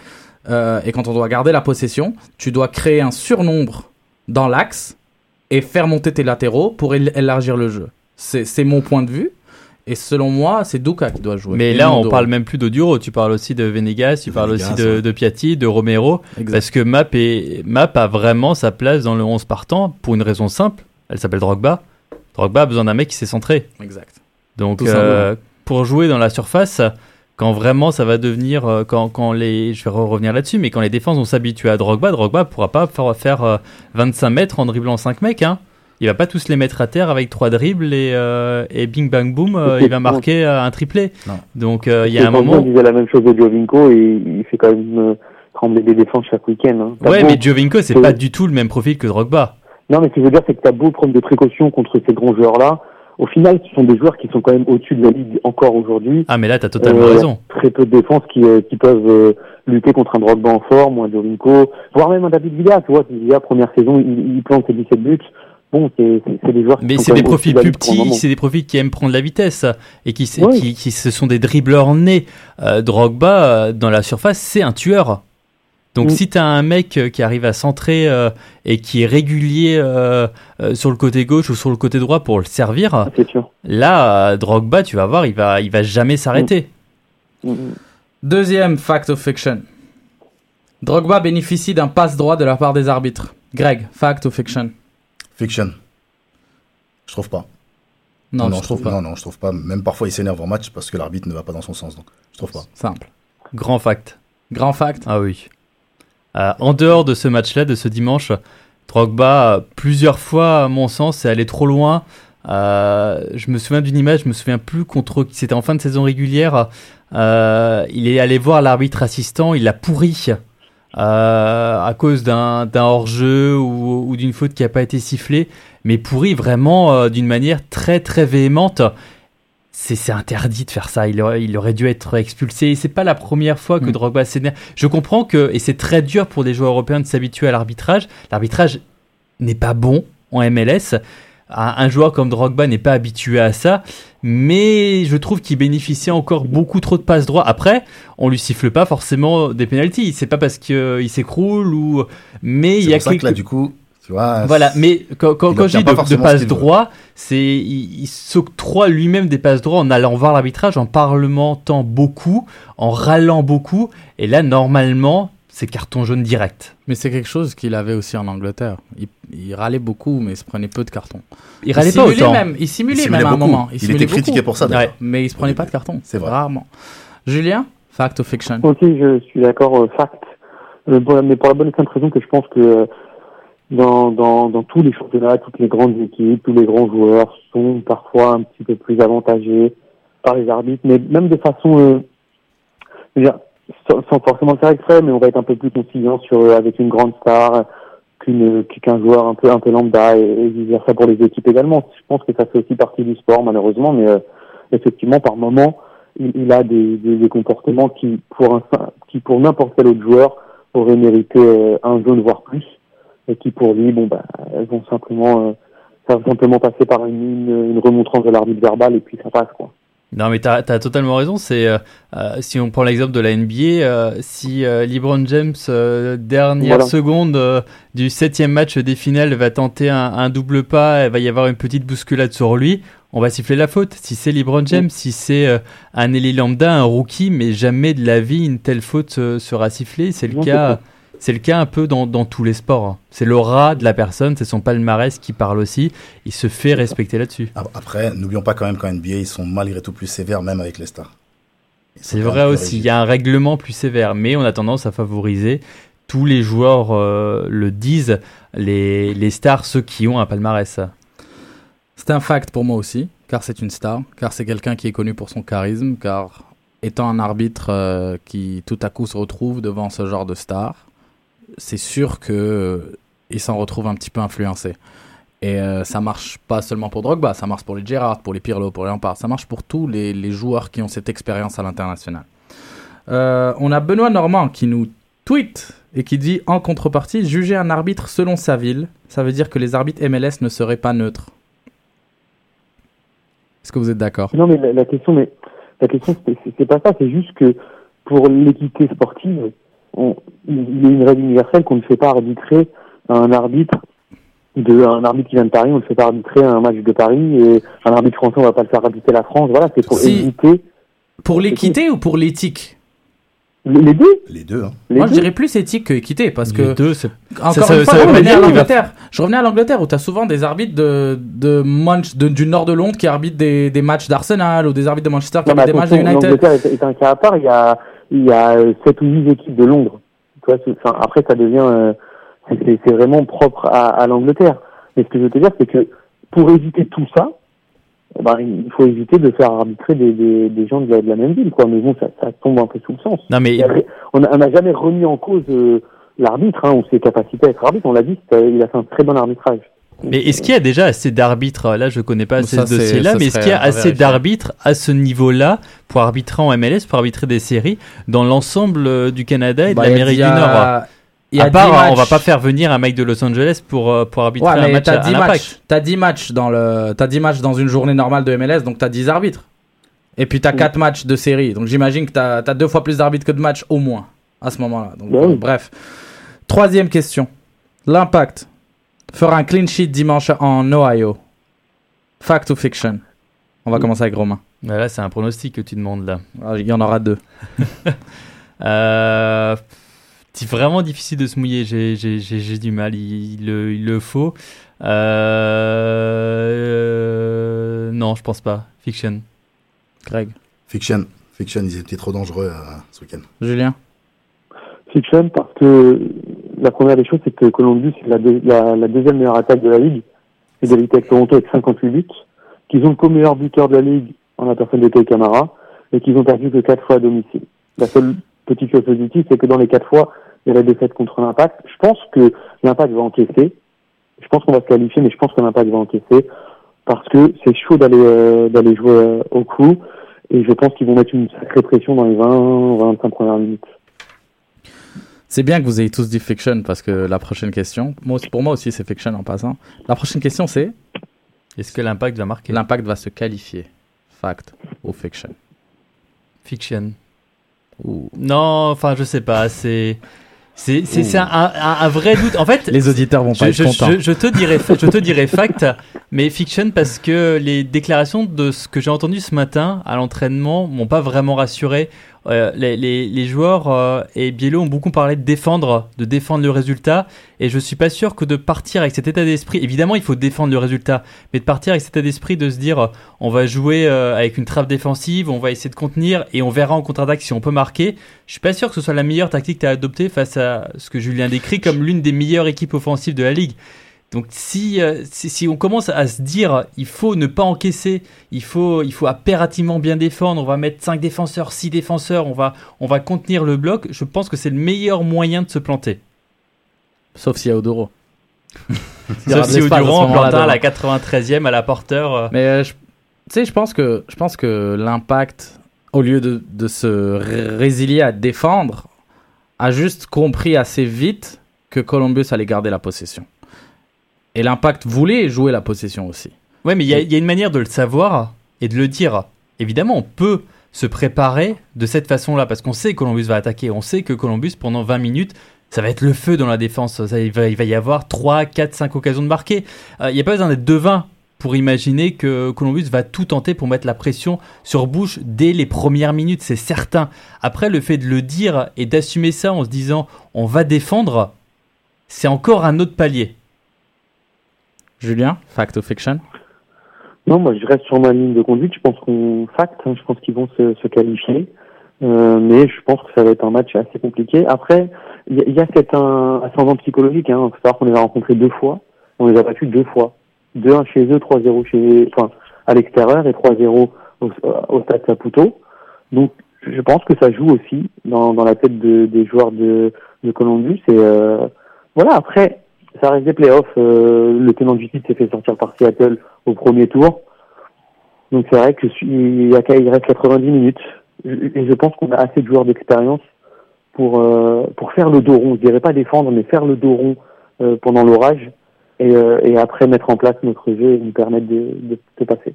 euh, et quand on doit garder la possession, tu dois créer un surnombre dans l'axe et faire monter tes latéraux pour él- élargir le jeu. C'est mon point de vue. Et selon moi, c'est Duka qui doit jouer. Mais là, on parle même plus d'Oduro. Tu parles aussi de Venegas, tu parles Venegas, aussi de, ouais. de Piatti, de Romero. Exact. Parce que Map, est, Map a vraiment sa place dans le 11 partant pour une raison simple. Elle s'appelle Drogba. Drogba a besoin d'un mec qui s'est centré. Exact. Donc, euh, pour jouer dans la surface, quand vraiment ça va devenir, euh, quand, quand les, je vais re- revenir là-dessus, mais quand les défenses vont s'habituer à Drogba, Drogba pourra pas faire, faire euh, 25 mètres en dribblant 5 mecs. Hein. Il va pas tous les mettre à terre avec trois dribbles et, euh, et bing bang boom, euh, il va marquer euh, un triplé. Non. Donc euh, il y a un moment. disait la même chose de Jovinko et il fait quand même euh, trembler des défenses chaque week-end. Hein. Ouais, beau- mais Jovinko, c'est Euh, pas du tout le même profil que Drogba. Non, mais ce que je veux dire, c'est que t'as beau prendre des précautions contre ces grands joueurs-là. Au final, ce sont des joueurs qui sont quand même au-dessus de la ligue encore aujourd'hui. Ah, mais là, t'as totalement Euh, raison. Très peu de défenses qui, euh, qui peuvent euh, lutter contre un Drogba en forme ou un Jovinko, voire même un David Villa. Tu vois, Villa, première saison, il, il plante ses 17 buts. Bon, c'est des joueurs qui Mais c'est des profils plus petits, c'est des profils qui aiment prendre la vitesse et qui, Oui. qui, qui, ce sont des dribbleurs nés. Euh, Drogba, euh, dans la surface, c'est un tueur. Donc Mm. si t'as un mec euh, qui arrive à centrer euh, et qui est régulier euh, euh, sur le côté gauche ou sur le côté droit pour le servir, Ah, sûr. là, euh, Drogba, tu vas voir, il va, il va jamais s'arrêter. Mm, mm. Deuxième fact of fiction. Drogba bénéficie d'un passe droit de la part des arbitres. Greg, fact ou fiction Fiction. Je trouve pas. Non, je trouve pas. Non, non, je trouve pas. Même parfois, il s'énerve en match parce que l'arbitre ne va pas dans son sens. Donc, je trouve pas. Simple. Grand fact. Grand fact. Ah oui. Euh, en dehors de ce match-là, de ce dimanche, Drogba, plusieurs fois, à mon sens, est allé trop loin. Euh, je me souviens d'une image, je me souviens plus contre qui c'était en fin de saison régulière. Euh, il est allé voir l'arbitre assistant, il l'a pourri à cause d'un hors-jeu ou, ou d'une faute qui n'a pas été sifflée, mais pourri vraiment d'une manière très très véhémente. C'est interdit de faire ça. Il aurait, il aurait dû être expulsé. C'est pas la première fois que Mm. Drogba s'énerve. Je comprends que, et c'est très dur pour les joueurs européens de s'habituer à l'arbitrage. L'arbitrage n'est pas bon en MLS. Un joueur comme Drogba n'est pas habitué à ça, mais je trouve qu'il bénéficie encore beaucoup trop de passes droits. Après, on lui siffle pas forcément des pénalties. C'est pas parce qu'il s'ocroule ou, mais il y a pour ça que là, quelques- du coup, tu vois. voilà, mais quand, quand, quand je dis de, de forcément ce passe droit, c'est il, il s'octroie lui-même des passes droits en allant voir l'arbitrage, en parlementant beaucoup, en râlant beaucoup, et là normalement c'est carton jaune direct. Mais c'est quelque chose qu'il avait aussi en Angleterre. Il, il râlait beaucoup, mais il se prenait peu de cartons. Il râlait pas simulait autant. Même, il simulait, Il simulait même à un moment. Il était critiqué beaucoup. pour ça, d'ailleurs. Ouais. Mais il se prenait pas de carton. C'est vrai. Rarement. Julien, fact ou fiction? Ok, je suis d'accord, euh, fact. Euh, pour la- mais pour la bonne et simple raison que je pense que euh, dans, dans, dans tous les championnats, toutes les grandes équipes, tous les grands joueurs sont parfois un petit peu plus avantagés par les arbitres, mais même de façon, euh, je veux dire, sans, sans forcément le faire exprès, mais on va être un peu plus conciliant sur euh, avec une grande star qu'une qu'un joueur un peu un peu lambda et, et vice versa pour les équipes également. Je pense que ça fait aussi partie du sport malheureusement, mais euh, effectivement par moment il, il a des, des, des comportements qui pour un qui pour n'importe quel autre joueur auraient mérité euh, un jaune voire plus et qui pour lui bon bah elles vont simplement euh, ça va simplement passer par une, une, une remontrance de l'arbitre verbal et puis ça passe quoi. Non, mais tu as, totalement raison. C'est euh, euh, si on prend l'exemple de la NBA, euh, si euh, LeBron James dernière Voilà. seconde du septième match des finales va tenter un, un double pas, il va y avoir une petite bousculade sur lui. On va siffler la faute. Si c'est LeBron James, si c'est un Eli Lambda, un rookie, mais jamais de la vie une telle faute sera sifflée. C'est le Non, cas. C'est le cas un peu dans, dans tous les sports. hein. C'est l'aura de la personne, c'est son palmarès qui parle aussi. Il se fait respecter là-dessus. Ah, Après, n'oublions pas quand même qu'en NBA, ils sont malgré tout plus sévères, même avec les stars. C'est vrai aussi, il y a un règlement plus sévère, mais on a tendance à favoriser, tous les joueurs euh, le disent, les, les stars, ceux qui ont un palmarès. C'est un fact pour moi aussi, car c'est une star, car c'est quelqu'un qui est connu pour son charisme, car étant un arbitre euh, qui tout à coup se retrouve devant ce genre de star, c'est sûr que euh, il s'en retrouve un petit peu influencé. Et euh, ça marche pas seulement pour Drogba, ça marche pour les Gerrard, pour les Pirlo, pour les Lampard, ça marche pour tous les, joueurs qui ont cette expérience à l'international. Euh, on a Benoît Normand qui nous tweet et qui dit en contrepartie, juger un arbitre selon sa ville, ça veut dire que les arbitres MLS ne seraient pas neutres. Est-ce que vous êtes d'accord? Non, mais la, question, mais la question, c'est pas ça. C'est juste que pour l'équité sportive, on, il y a une règle universelle qu'on ne fait pas arbitrer un arbitre de un arbitre qui vient de Paris, on ne fait pas arbitrer un match de Paris et un arbitre français, on va pas le faire arbitrer la France. Voilà, c'est pour Si. éviter Pour l'équité ou pour l'éthique? Les les deux. Les deux, hein. Les Moi, je dirais plus éthique que équité parce Les que deux, c'est encore ça- une ça fois, veut je pas revenais dire à l'Angleterre. Je revenais à l'Angleterre où tu as souvent des arbitres de, de, Manch- de- du nord de Londres qui arbitrent des, des matchs d'Arsenal ou des arbitres de Manchester qui Non, arbitrent des matchs de United. l'Angleterre est, est un cas à part. Il y a il y a euh, sept ou huit équipes de Londres. Tu vois, enfin, après, ça devient euh, c'est- vraiment propre à, à l'Angleterre. Mais ce que je veux te dire, c'est que pour éviter tout ça, eh ben, il faut éviter de faire arbitrer des, des, des gens de la, de la même ville, quoi. Mais bon, ça, ça tombe un peu sous le sens. Non, mais après, on n'a jamais remis en cause euh, l'arbitre hein, ou ses capacités à être arbitre. On l'a dit, c'est- il a fait un très bon arbitrage. Mais est-ce qu'il y a déjà assez d'arbitres Là, je connais pas assez Ça, ce dossier-là, mais est-ce qu'il y a assez d'arbitres à ce niveau-là pour arbitrer en MLS, pour arbitrer des séries dans l'ensemble euh, du Canada et de Bah, l'Amérique du a- Nord il y a À part, 10 on va pas faire venir un mec de Los Angeles pour, euh, pour arbitrer Ouais, un mais match t'as à 10 l'impact. matchs. T'as 10 matchs dans le, t'as 10 matchs dans une journée normale de MLS, donc t'as 10 arbitres. Et puis t'as Oui. 4 matchs de série, donc j'imagine que t'as, t'as deux fois plus d'arbitres que de matchs au moins à ce moment-là. Donc Bah euh, oui. bref. Troisième question. L'impact fera un clean sheet dimanche en Ohio. Fact ou fiction? On va commencer avec Romain. Ouais, Là, c'est un pronostic que tu demandes là. Ah, Il y en aura deux. Euh, c'est vraiment difficile de se mouiller. J'ai, j'ai, j'ai, j'ai du mal. Il, il le, il le faut. Euh, non, je pense pas. Fiction. Greg. Fiction. Fiction, ils étaient trop dangereux euh, ce week-end. Julien. Fiction parce que la première des choses, c'est que Columbus est la, la, deuxième meilleure attaque de la ligue, égalité avec Toronto avec 58 buts, qu'ils ont le co-meilleur buteur de la ligue en la personne de Kei Kamara, et qu'ils ont perdu que quatre fois à domicile. La seule petite chose positive, c'est que dans les quatre fois, il y a la défaite contre l'Impact. Je pense que l'Impact va encaisser. Je pense qu'on va se qualifier, mais je pense que l'Impact va encaisser parce que c'est chaud d'aller euh, d'aller jouer euh, au coup, et je pense qu'ils vont mettre une sacrée pression dans les 20-25 premières minutes. C'est bien que vous ayez tous dit fiction parce que la prochaine question, moi pour moi aussi c'est fiction en passant. La prochaine question c'est? Est-ce que l'impact va marquer? L'impact va se qualifier. Fact ou fiction? Fiction. Non, enfin, je sais pas. C'est. C'est, c'est, c'est un, un- un vrai doute. En fait, Les auditeurs vont pas je, être je- contents. je- je te dirais, je te dirais fact, mais fiction parce que les déclarations de ce que j'ai entendu ce matin à l'entraînement m'ont pas vraiment rassuré. Euh, les, les, les joueurs euh, et Biello ont beaucoup parlé de défendre, de défendre le résultat. Et je suis pas sûr que de partir avec cet état d'esprit, évidemment il faut défendre le résultat, mais de partir avec cet état d'esprit de se dire euh, on va jouer euh, avec une trave défensive, on va essayer de contenir et on verra en contre-attaque si on peut marquer. Je suis pas sûr que ce soit la meilleure tactique à adopter face à ce que Julien décrit comme l'une des meilleures équipes offensives de la ligue. Donc si, euh, si, si on commence à se dire il faut ne pas encaisser, il faut, il faut impérativement bien défendre, on va mettre 5 défenseurs, 6 défenseurs, on va, on va contenir le bloc, je pense que c'est le meilleur moyen de se planter. Sauf s'il y a Odoro. Sauf si Oduro en à la 93e à la porteur. euh, Mais euh, je- tu sais, je pense que je pense que l'impact, au lieu de, de se ré- résilier à défendre, a juste compris assez vite que Columbus allait garder la possession. Et l'impact voulait jouer la possession aussi. Ouais, mais il y, a- il y a une manière de le savoir et de le dire. Évidemment, on peut se préparer de cette façon-là parce qu'on sait que Columbus va attaquer. On sait que Columbus, pendant 20 minutes, ça va être le feu dans la défense. Ça, il, va, il va y avoir 3, 4, 5 occasions de marquer. Euh, il n'y a pas besoin d'être devin pour imaginer que Columbus va tout tenter pour mettre la pression sur Bush dès les premières minutes, c'est certain. Après, le fait de le dire et d'assumer ça en se disant on va défendre, c'est encore un autre palier. Julien, fact or fiction? Non, moi je reste sur ma ligne de conduite. Je pense qu'on fact, hein, je pense qu'ils vont se, se qualifier. Euh, mais je pense que ça va être un match assez compliqué. Après, il y, y a cet un, ascendant psychologique. Hein. Il faut savoir qu'on les a rencontrés deux fois. On les a battus deux fois. 2-1 chez eux, 3-0 chez, enfin, à l'extérieur et 3-0 au, au stade Saputo. Donc, je pense que ça joue aussi dans, dans la tête de, des joueurs de, de Columbus. Et euh, voilà, après, ça reste des playoffs. Euh, le tenant du titre s'est fait sortir par Seattle au premier tour. Donc c'est vrai que il, y a, il reste 90 minutes. Et je pense qu'on a assez de joueurs d'expérience pour, euh, pour faire le dos rond. Je dirais pas défendre, mais faire le dos rond euh, pendant l'orage. Et, euh, et après mettre en place notre jeu et nous permettre de, de, de passer.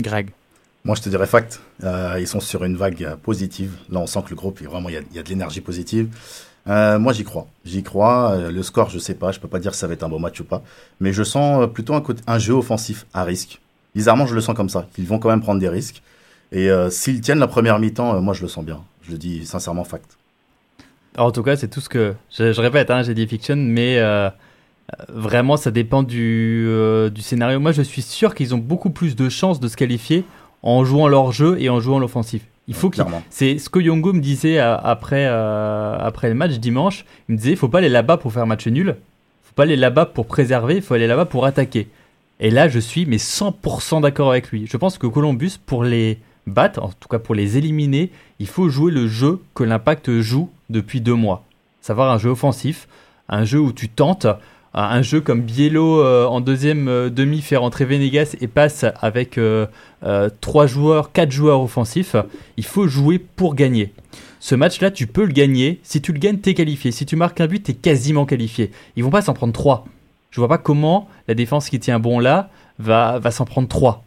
Greg. Moi, je te dirais fact. Euh, ils sont sur une vague positive. Là, on sent que le groupe, il- vraiment, il y a, il y a de l'énergie positive. Euh, moi, j'y crois. J'y crois. Euh, le score, je sais pas. Je peux pas dire si ça va être un beau match ou pas. Mais je sens euh, plutôt un, jeu offensif à risque. Bizarrement, je le sens comme ça. Qu'ils vont quand même prendre des risques. Et s'ils tiennent la première mi-temps, moi, je le sens bien. Je le dis sincèrement fact. En tout cas, c'est tout ce que. Je, répète, hein, j'ai dit fiction, mais vraiment, ça dépend du scénario. Moi, je suis sûr qu'ils ont beaucoup plus de chances de se qualifier en jouant leur jeu et en jouant l'offensif. Il faut. Clairement. C'est ce que Yongo me disait euh, après, euh, après le match dimanche. Il me disait il faut pas aller là-bas pour faire match nul. faut pas aller là-bas pour préserver. Il faut aller là-bas pour attaquer. Et là, je suis mais 100% d'accord avec lui. Je pense que Columbus, pour les battre, en tout cas pour les éliminer, il faut jouer le jeu que l'Impact joue depuis deux mois. Savoir un jeu offensif, un jeu où tu tentes, un jeu comme Biello euh, en deuxième euh, demi fait rentrer Venegas et passe avec euh, euh, trois joueurs, quatre joueurs offensifs. Il faut jouer pour gagner. Ce match-là, tu peux le gagner. Si tu le gagnes, t'es qualifié. Si tu marques un but, t'es quasiment qualifié. Ils vont pas s'en prendre trois. Je vois pas comment la défense qui tient bon là va, va s'en prendre trois.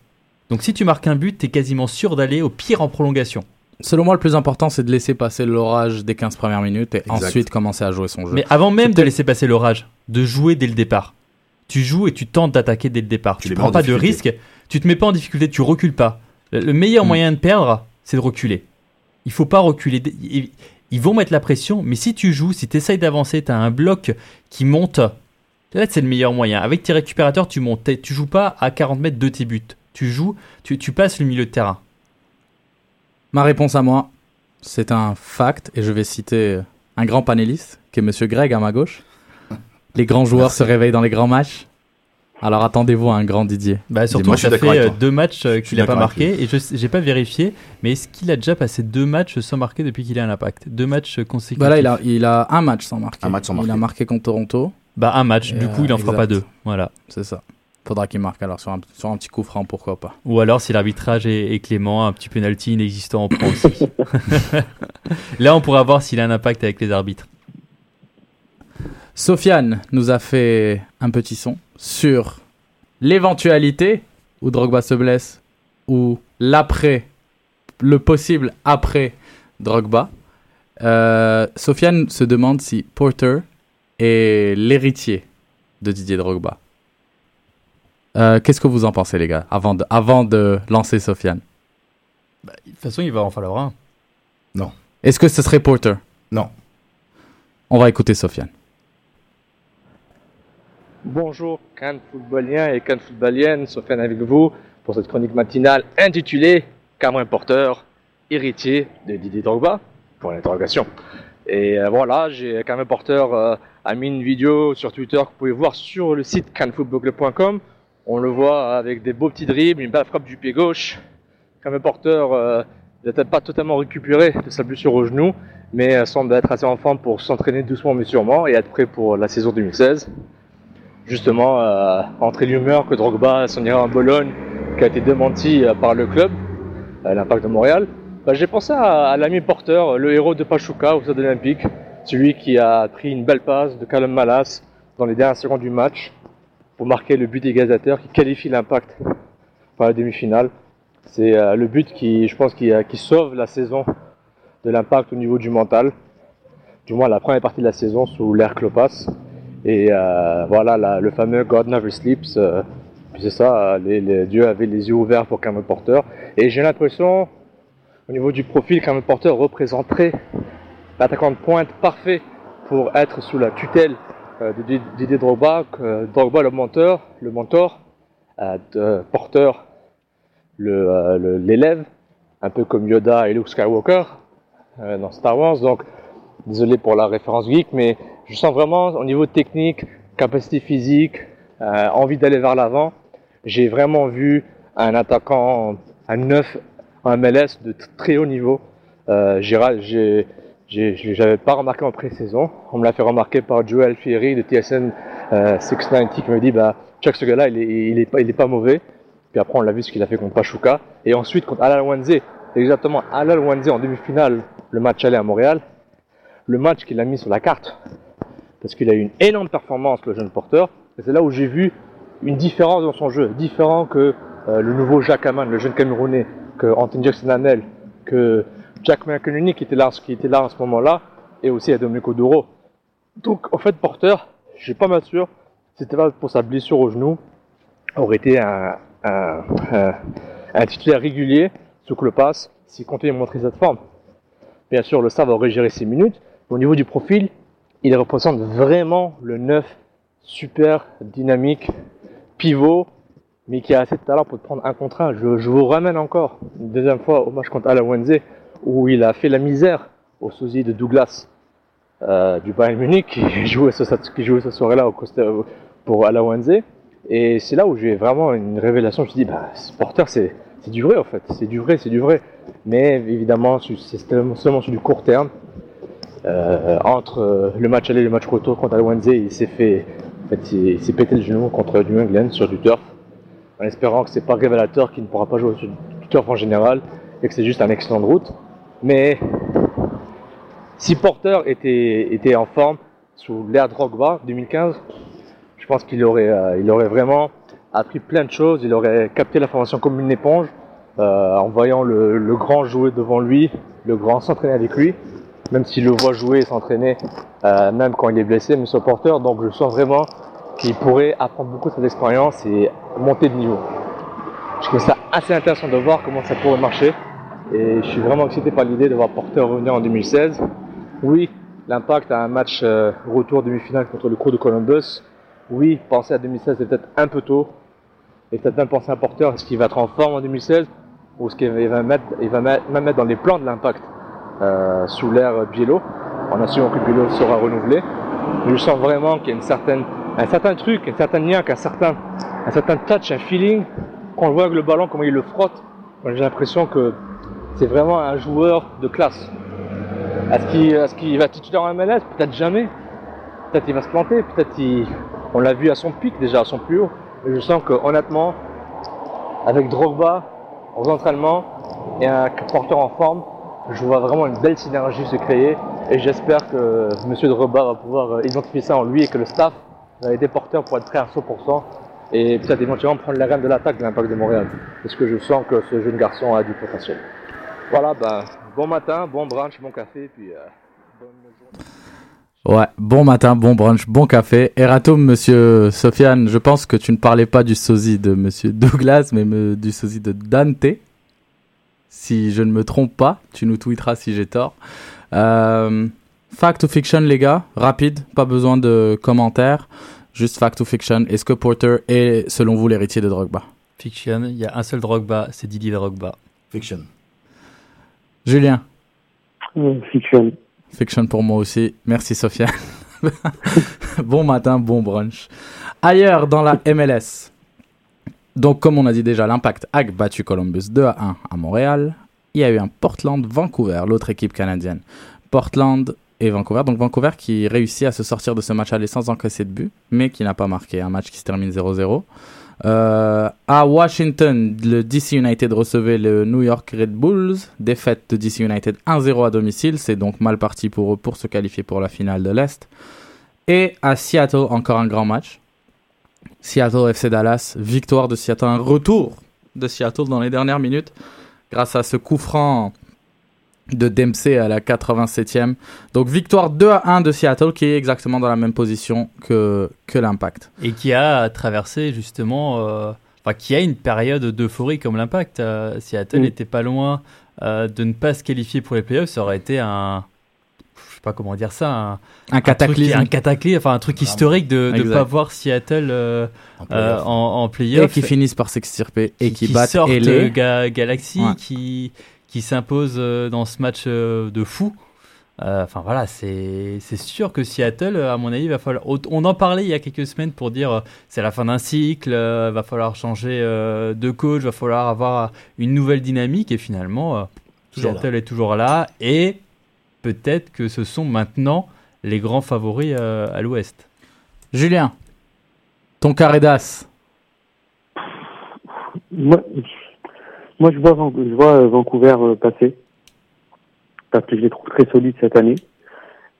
Donc si tu marques un but, t'es quasiment sûr d'aller au pire en prolongation. Selon moi, le plus important, c'est de laisser passer l'orage des 15 premières minutes et Exact. ensuite commencer à jouer son jeu. Mais avant même de laisser passer l'orage, de jouer dès le départ. Tu joues et tu tentes d'attaquer dès le départ. Tu mets prends en pas de risque, tu te mets pas en difficulté, tu recules pas. Le, le meilleur Mm. moyen de perdre, c'est de reculer. Il faut pas reculer. Ils, ils vont mettre la pression, mais si tu joues, si tu essayes d'avancer, tu as un bloc qui monte. Là, c'est le meilleur moyen. Avec tes récupérateurs, tu montes. T'es- Tu joues pas à 40 mètres de tes buts. Tu joues, tu, tu passes le milieu de terrain. Ma réponse à moi, c'est un fact, et je vais citer un grand panéliste, qui est Monsieur Greg à ma gauche. Les grands joueurs Merci. se réveillent dans les grands matchs. Alors attendez-vous à un grand Didier. Bah surtout, Moi, je suis ça fait euh, deux matchs euh, qu'il n'a pas marqué et je j'ai pas vérifié, mais est-ce qu'il a déjà passé deux matchs sans marquer depuis qu'il est à l'impact? Deux matchs consécutifs. Bah là, il a, il a un match sans marquer. Un match sans Il a marquer. marqué contre Toronto, Bah un match, Et, du coup euh, il en fera exact. pas deux. Voilà. c'est ça. Faudra qu'il marque alors sur un, sur un petit coup franc, pourquoi pas. Ou alors si l'arbitrage est, est clément, un petit penalty inexistant on prend aussi. Là on pourra voir s'il a un impact avec les arbitres. Sofiane nous a fait un petit son sur l'éventualité où Drogba se blesse ou l'après, le possible après Drogba. Euh, Sofiane se demande si Porter est l'héritier de Didier Drogba. Euh, Qu'est-ce que vous en pensez, les gars, avant de, avant de lancer Sofiane? De toute façon il va en falloir un. Non. Est-ce que ce serait Porter? Non. On va écouter Sofiane. Bonjour, Cannes footballien et Cannes footballienne, Sofiane avec vous pour cette chronique matinale intitulée Cameron Porter, héritier de Didier Drogba Pour l'interrogation. Et euh, voilà, j'ai Cameron Porter euh, a mis une vidéo sur Twitter que vous pouvez voir sur le site canfootballclub.com. On le voit avec des beaux petits dribbles, une belle frappe du pied gauche. Cameron Porter euh, n'a pas totalement récupéré de sa blessure au genou, mais euh, semble être assez en forme pour s'entraîner doucement mais sûrement et être prêt pour la saison 2016 justement euh, l'humeur que Drogba s'en ira en Bologne, qui a été démenti euh, par le club, euh, l'Impact de Montréal, bah, j'ai pensé à, l'ami Porter, le héros de Pachuca au stade olympique, celui qui a pris une belle passe de Callum Malas dans les dernières secondes du match pour marquer le but égalisateur qui qualifie l'Impact pour la demi-finale. C'est euh, le but qui, je pense, qui, euh, qui sauve la saison de l'Impact au niveau du mental, du moins la première partie de la saison sous l'ère Klopas. Et euh, voilà, le fameux God Never Sleeps. c'est ça, les, les- Dieu les yeux ouverts pour Cameron Porter. Et j'ai l'impression, au niveau du profil, Cameron Porter représenterait l'attaquant de pointe parfait pour être sous la tutelle de Did- Didier Drogba. que Drogba, le mentor, le mentor, euh, de Porter, le, euh, l'élève, un peu comme Yoda et Luke Skywalker euh, dans Star Wars. Donc, désolé pour la référence geek, mais je sens vraiment au niveau technique, capacité physique, euh, envie d'aller vers l'avant. J'ai vraiment vu un attaquant, un neuf en MLS de très haut niveau. Euh, j'ai, j'ai, j'avais pas remarqué en pré-saison. On me l'a fait remarquer par Joel Alfieri de TSN euh, 690 qui me dit bah check ce gars-là, il est, pas, mauvais. Puis après on l'a vu ce qu'il a fait contre Pachuca et ensuite contre Alal Wanze. Exactement, Alal Wanze en demi-finale, le match aller à Montréal le match qu'il a mis sur la carte. Parce qu'il a eu une énorme performance, le jeune porteur. Et c'est là où j'ai vu une différence dans son jeu. Différent que euh, le nouveau Jacques Aman, le jeune Camerounais, que Anthony Jackson Hanel, que Jack McInerney qui était là, qui était là en ce moment-là, et aussi à Domenico Duro. Donc, en fait, porteur, je suis pas mal sûr, c'était pas pour sa blessure au genou, aurait été un, titulaire régulier sous le passe s'il continue à montrer cette forme. Bien sûr, le staff aurait géré ses minutes. Au niveau du profil, il représente vraiment le 9 super dynamique, pivot, mais qui a assez de talent pour te prendre un contre un. Je, je vous ramène encore une deuxième fois au match contre Alawenze, où il a fait la misère au sosie de Douglas euh, du Bayern Munich, qui jouait ce, qui jouait cette soirée-là au Costa, pour Alawenze. Et c'est là où j'ai vraiment une révélation. Je me suis dit, bah, ce porteur, c'est du vrai en fait. C'est du vrai, c'est du vrai. Mais évidemment, c'est seulement, sur du court terme. Euh, entre euh, le match aller et le match retour contre Alwanze, il s'est fait, en fait, il, s'est pété le genou contre New England sur du turf, en espérant que c'est pas révélateur qu'il ne pourra pas jouer sur du turf en général et que c'est juste un accident de route. Mais si Porter était, était en forme sous l'ère Drogba 2015, je pense qu'il aurait, euh, il aurait vraiment appris plein de choses. Il aurait capté la formation comme une éponge euh, en voyant le, grand jouer devant lui, le grand s'entraîner avec lui même s'il le voit jouer et s'entraîner, euh, même quand il est blessé, mais porteur. Donc je sens vraiment qu'il pourrait apprendre beaucoup de cette expérience et monter de niveau. Je trouve ça assez intéressant de voir comment ça pourrait marcher. Et je suis vraiment excité par l'idée de voir Porter revenir en 2016. Oui, l'impact a un match euh, retour demi-finale contre le crew de Columbus. Oui, penser à 2016 c'est peut-être un peu tôt. Et peut-être même penser à Porter, est-ce qu'il va être en forme en 2016 ou est-ce qu'il va mettre, il va même mettre dans les plans de l'impact euh, sous l'ère Biello, en assumant que Biello sera renouvelé. Je sens vraiment qu'il y a un certain truc, un certain lien, un certain, un certain touch, un feeling. Quand on voit avec le ballon, comment il le frotte, j'ai l'impression que c'est vraiment un joueur de classe. Est-ce qu'il va titulaire en MLS Peut-être jamais. Peut-être il va se planter. Peut-être on l'a vu à son pic déjà, à son plus haut. Mais je sens que honnêtement, avec Drogba aux entraînements et un porteur en forme, je vois vraiment une belle synergie se créer et j'espère que M. Drogba va pouvoir identifier ça en lui et que le staff va aider porteur pour être prêt à 100% et peut-être éventuellement prendre les rênes de l'attaque de l'Impact de Montréal. Parce que je sens que ce jeune garçon a du potentiel. Voilà, ben, bon matin, bon brunch, bon café, puis euh, bonne journée. Ouais, bon matin, bon brunch, bon café. Eratum, monsieur Sofiane, je pense que tu ne parlais pas du sosie de monsieur Douglas, mais me, du sosie de Dante. si je ne me trompe pas. Tu nous tweeteras si j'ai tort. Euh, fact ou fiction, les gars? Rapide, pas besoin de commentaires. Juste fact ou fiction. Est-ce que Porter est, selon vous, l'héritier de Drogba? Fiction, il y a un seul Drogba, c'est Didier Drogba. Fiction. Julien Fiction. Fiction pour moi aussi. Merci, Sophia. bon matin, bon brunch. Ailleurs dans la MLS. Donc, comme on a dit déjà, l'Impact a battu Columbus 2 à 1 à Montréal. Il y a eu un Portland-Vancouver, l'autre équipe canadienne. Portland et Vancouver. Donc, Vancouver qui réussit à se sortir de ce match aller sans encaisser de but, mais qui n'a pas marqué. Un match qui se termine 0-0. Euh, à Washington, le DC United recevait le New York Red Bulls. Défaite de DC United 1-0 à domicile. C'est donc mal parti pour eux pour se qualifier pour la finale de l'Est. Et à Seattle, encore un grand match. Seattle FC Dallas, victoire de Seattle, un retour de Seattle dans les dernières minutes grâce à ce coup franc de Dempsey à la 87e. Donc victoire 2 à 1 de Seattle qui est exactement dans la même position que, que l'Impact. Et qui a traversé justement, euh, enfin qui a une période d'euphorie comme l'Impact. Euh, Seattle n'était pas loin euh, de ne pas se qualifier pour les playoffs. Ça aurait été un, je sais pas comment dire ça, un, Un cataclysme. un cataclysme, enfin un truc Vraiment. historique de ne pas voir Seattle euh, En euh, playoff. en, en et qui finissent par s'extirper et qui, qui battent LA. euh, Ga- Galaxy, Ouais. qui, qui s'impose euh, dans ce match euh, de fou. Euh, Enfin voilà, c'est c'est sûr que Seattle, à mon avis, va falloir. On en parlait il y a quelques semaines pour dire c'est la fin d'un cycle, va falloir changer de coach, va falloir avoir une nouvelle dynamique et finalement Toujours Seattle est toujours là et peut-être que ce sont maintenant les grands favoris à l'Ouest. Julien, ton carré d'as? Moi, moi je vois, je vois euh, Vancouver euh, passer parce que je les trouve très solides cette année.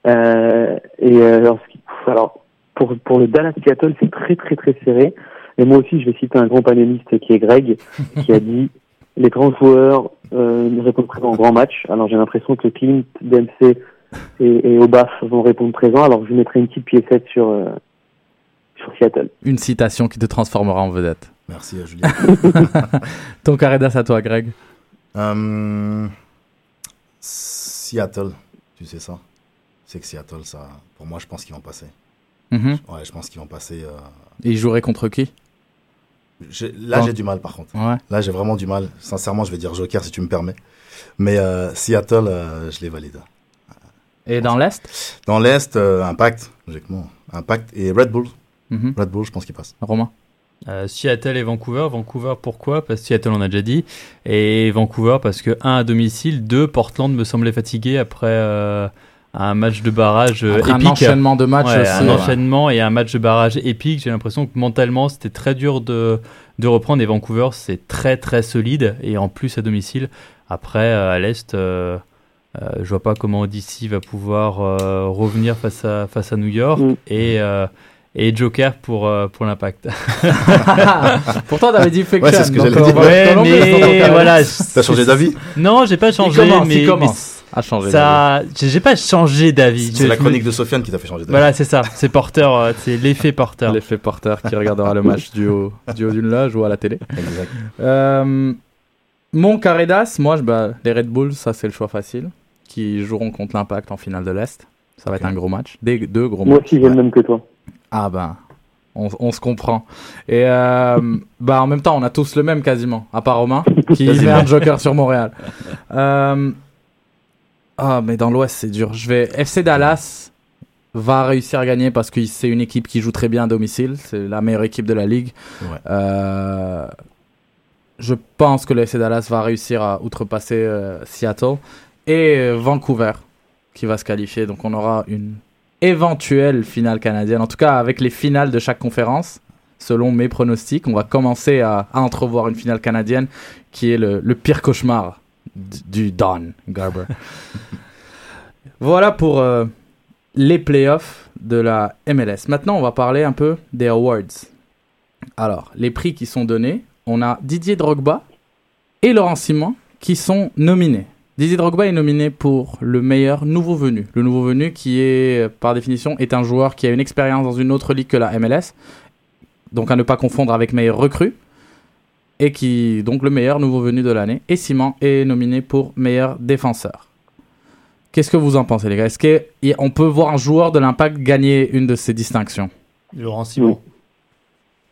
Euh, et alors, pour pour le Dallas Seattle, c'est très très très serré. Et moi aussi, je vais citer un grand panéliste qui est Greg, qui a dit les grands joueurs euh, ne répondent présent en grand match. Alors j'ai l'impression que Clint, Dempsey et, et Obaf vont répondre présent. Alors je mettrai une petite piécette sur sur Seattle. Une citation qui te transformera en vedette. Merci à Julien. Ton carré d'as à toi, Greg. Euh, Seattle, tu sais ça? C'est que Seattle, ça, pour moi, je pense qu'ils vont passer. Mhm. Ouais, je pense qu'ils vont passer. euh, Et il jouerait contre qui? Là, j'ai du mal, par contre. Ouais. Là, j'ai vraiment du mal. Sincèrement, je vais dire Joker si tu me permets. Mais euh, Seattle, euh, je les valide. Et dans l'Est? Dans l'Est, Impact, logiquement. Impact et Red Bull. Mhm. Red Bull, je pense qu'ils passent. Romain? Euh, Seattle et Vancouver. Vancouver, pourquoi? Parce que Seattle, on a déjà dit. Et Vancouver, parce que, un, à domicile. Deux, Portland me semblait fatigué après euh, un match de barrage euh, Après un épique. enchaînement de matchs Ouais, aussi. un ouais. enchaînement et un match de barrage épique. J'ai l'impression que mentalement, c'était très dur de, de reprendre. Et Vancouver, c'est très, très solide. Et en plus, à domicile. Après, euh, à l'Est, euh, euh, je vois pas comment DC va pouvoir euh, revenir face à, face à New York. Mm. Et, euh, et Joker pour, euh, pour l'impact. Pourtant, t'avais dit fiction. Ouais, c'est ce que j'allais on dire. Ouais, mais voilà. T'as changé d'avis? Non, j'ai pas changé, il commence, mais, il commence à changer. ça, j'ai pas changé d'avis. C'est la chronique de Sofiane qui t'a fait changer d'avis. Voilà, c'est ça. C'est porteur, euh, c'est l'effet porteur. L'effet porteur qui regardera le match du haut du haut d'une loge ou à la télé. Exact. Euh, mon carré d'as, moi, je, bah, les Red Bulls, ça c'est le choix facile, qui joueront contre l'Impact en finale de l'Est. Ça va être un gros match. Des, deux gros Moi matchs. aussi j'ai le même que toi. Ah ben, on, on se comprend. Et euh, bah en même temps, on a tous le même quasiment, à part Romain, qui met un joker sur Montréal. Euh, ah, mais dans l'Ouest, c'est dur. Je vais FC Dallas va réussir à gagner parce que c'est une équipe qui joue très bien à domicile. C'est la meilleure équipe de la ligue. Ouais. Euh, je pense que le FC Dallas va réussir à outrepasser Seattle et Vancouver qui va se qualifier. Donc on aura une éventuelle finale canadienne. En tout cas, avec les finales de chaque conférence, selon mes pronostics, on va commencer à, à entrevoir une finale canadienne qui est le, le pire cauchemar du Don Garber. voilà pour euh, les playoffs de la MLS. Maintenant, on va parler un peu des awards. Alors, les prix qui sont donnés, on a Didier Drogba et Laurent Simon qui sont nominés. Didier Drogba est nominé pour le meilleur nouveau venu. Le nouveau venu qui est, par définition, est un joueur qui a une expérience dans une autre ligue que la MLS. Donc à ne pas confondre avec meilleur recrue. et qui donc le meilleur nouveau venu de l'année. Et Simon est nominé pour meilleur défenseur. Qu'est-ce que vous en pensez, les gars? Est-ce qu'on peut voir un joueur de l'impact gagner une de ces distinctions? Laurent Simon.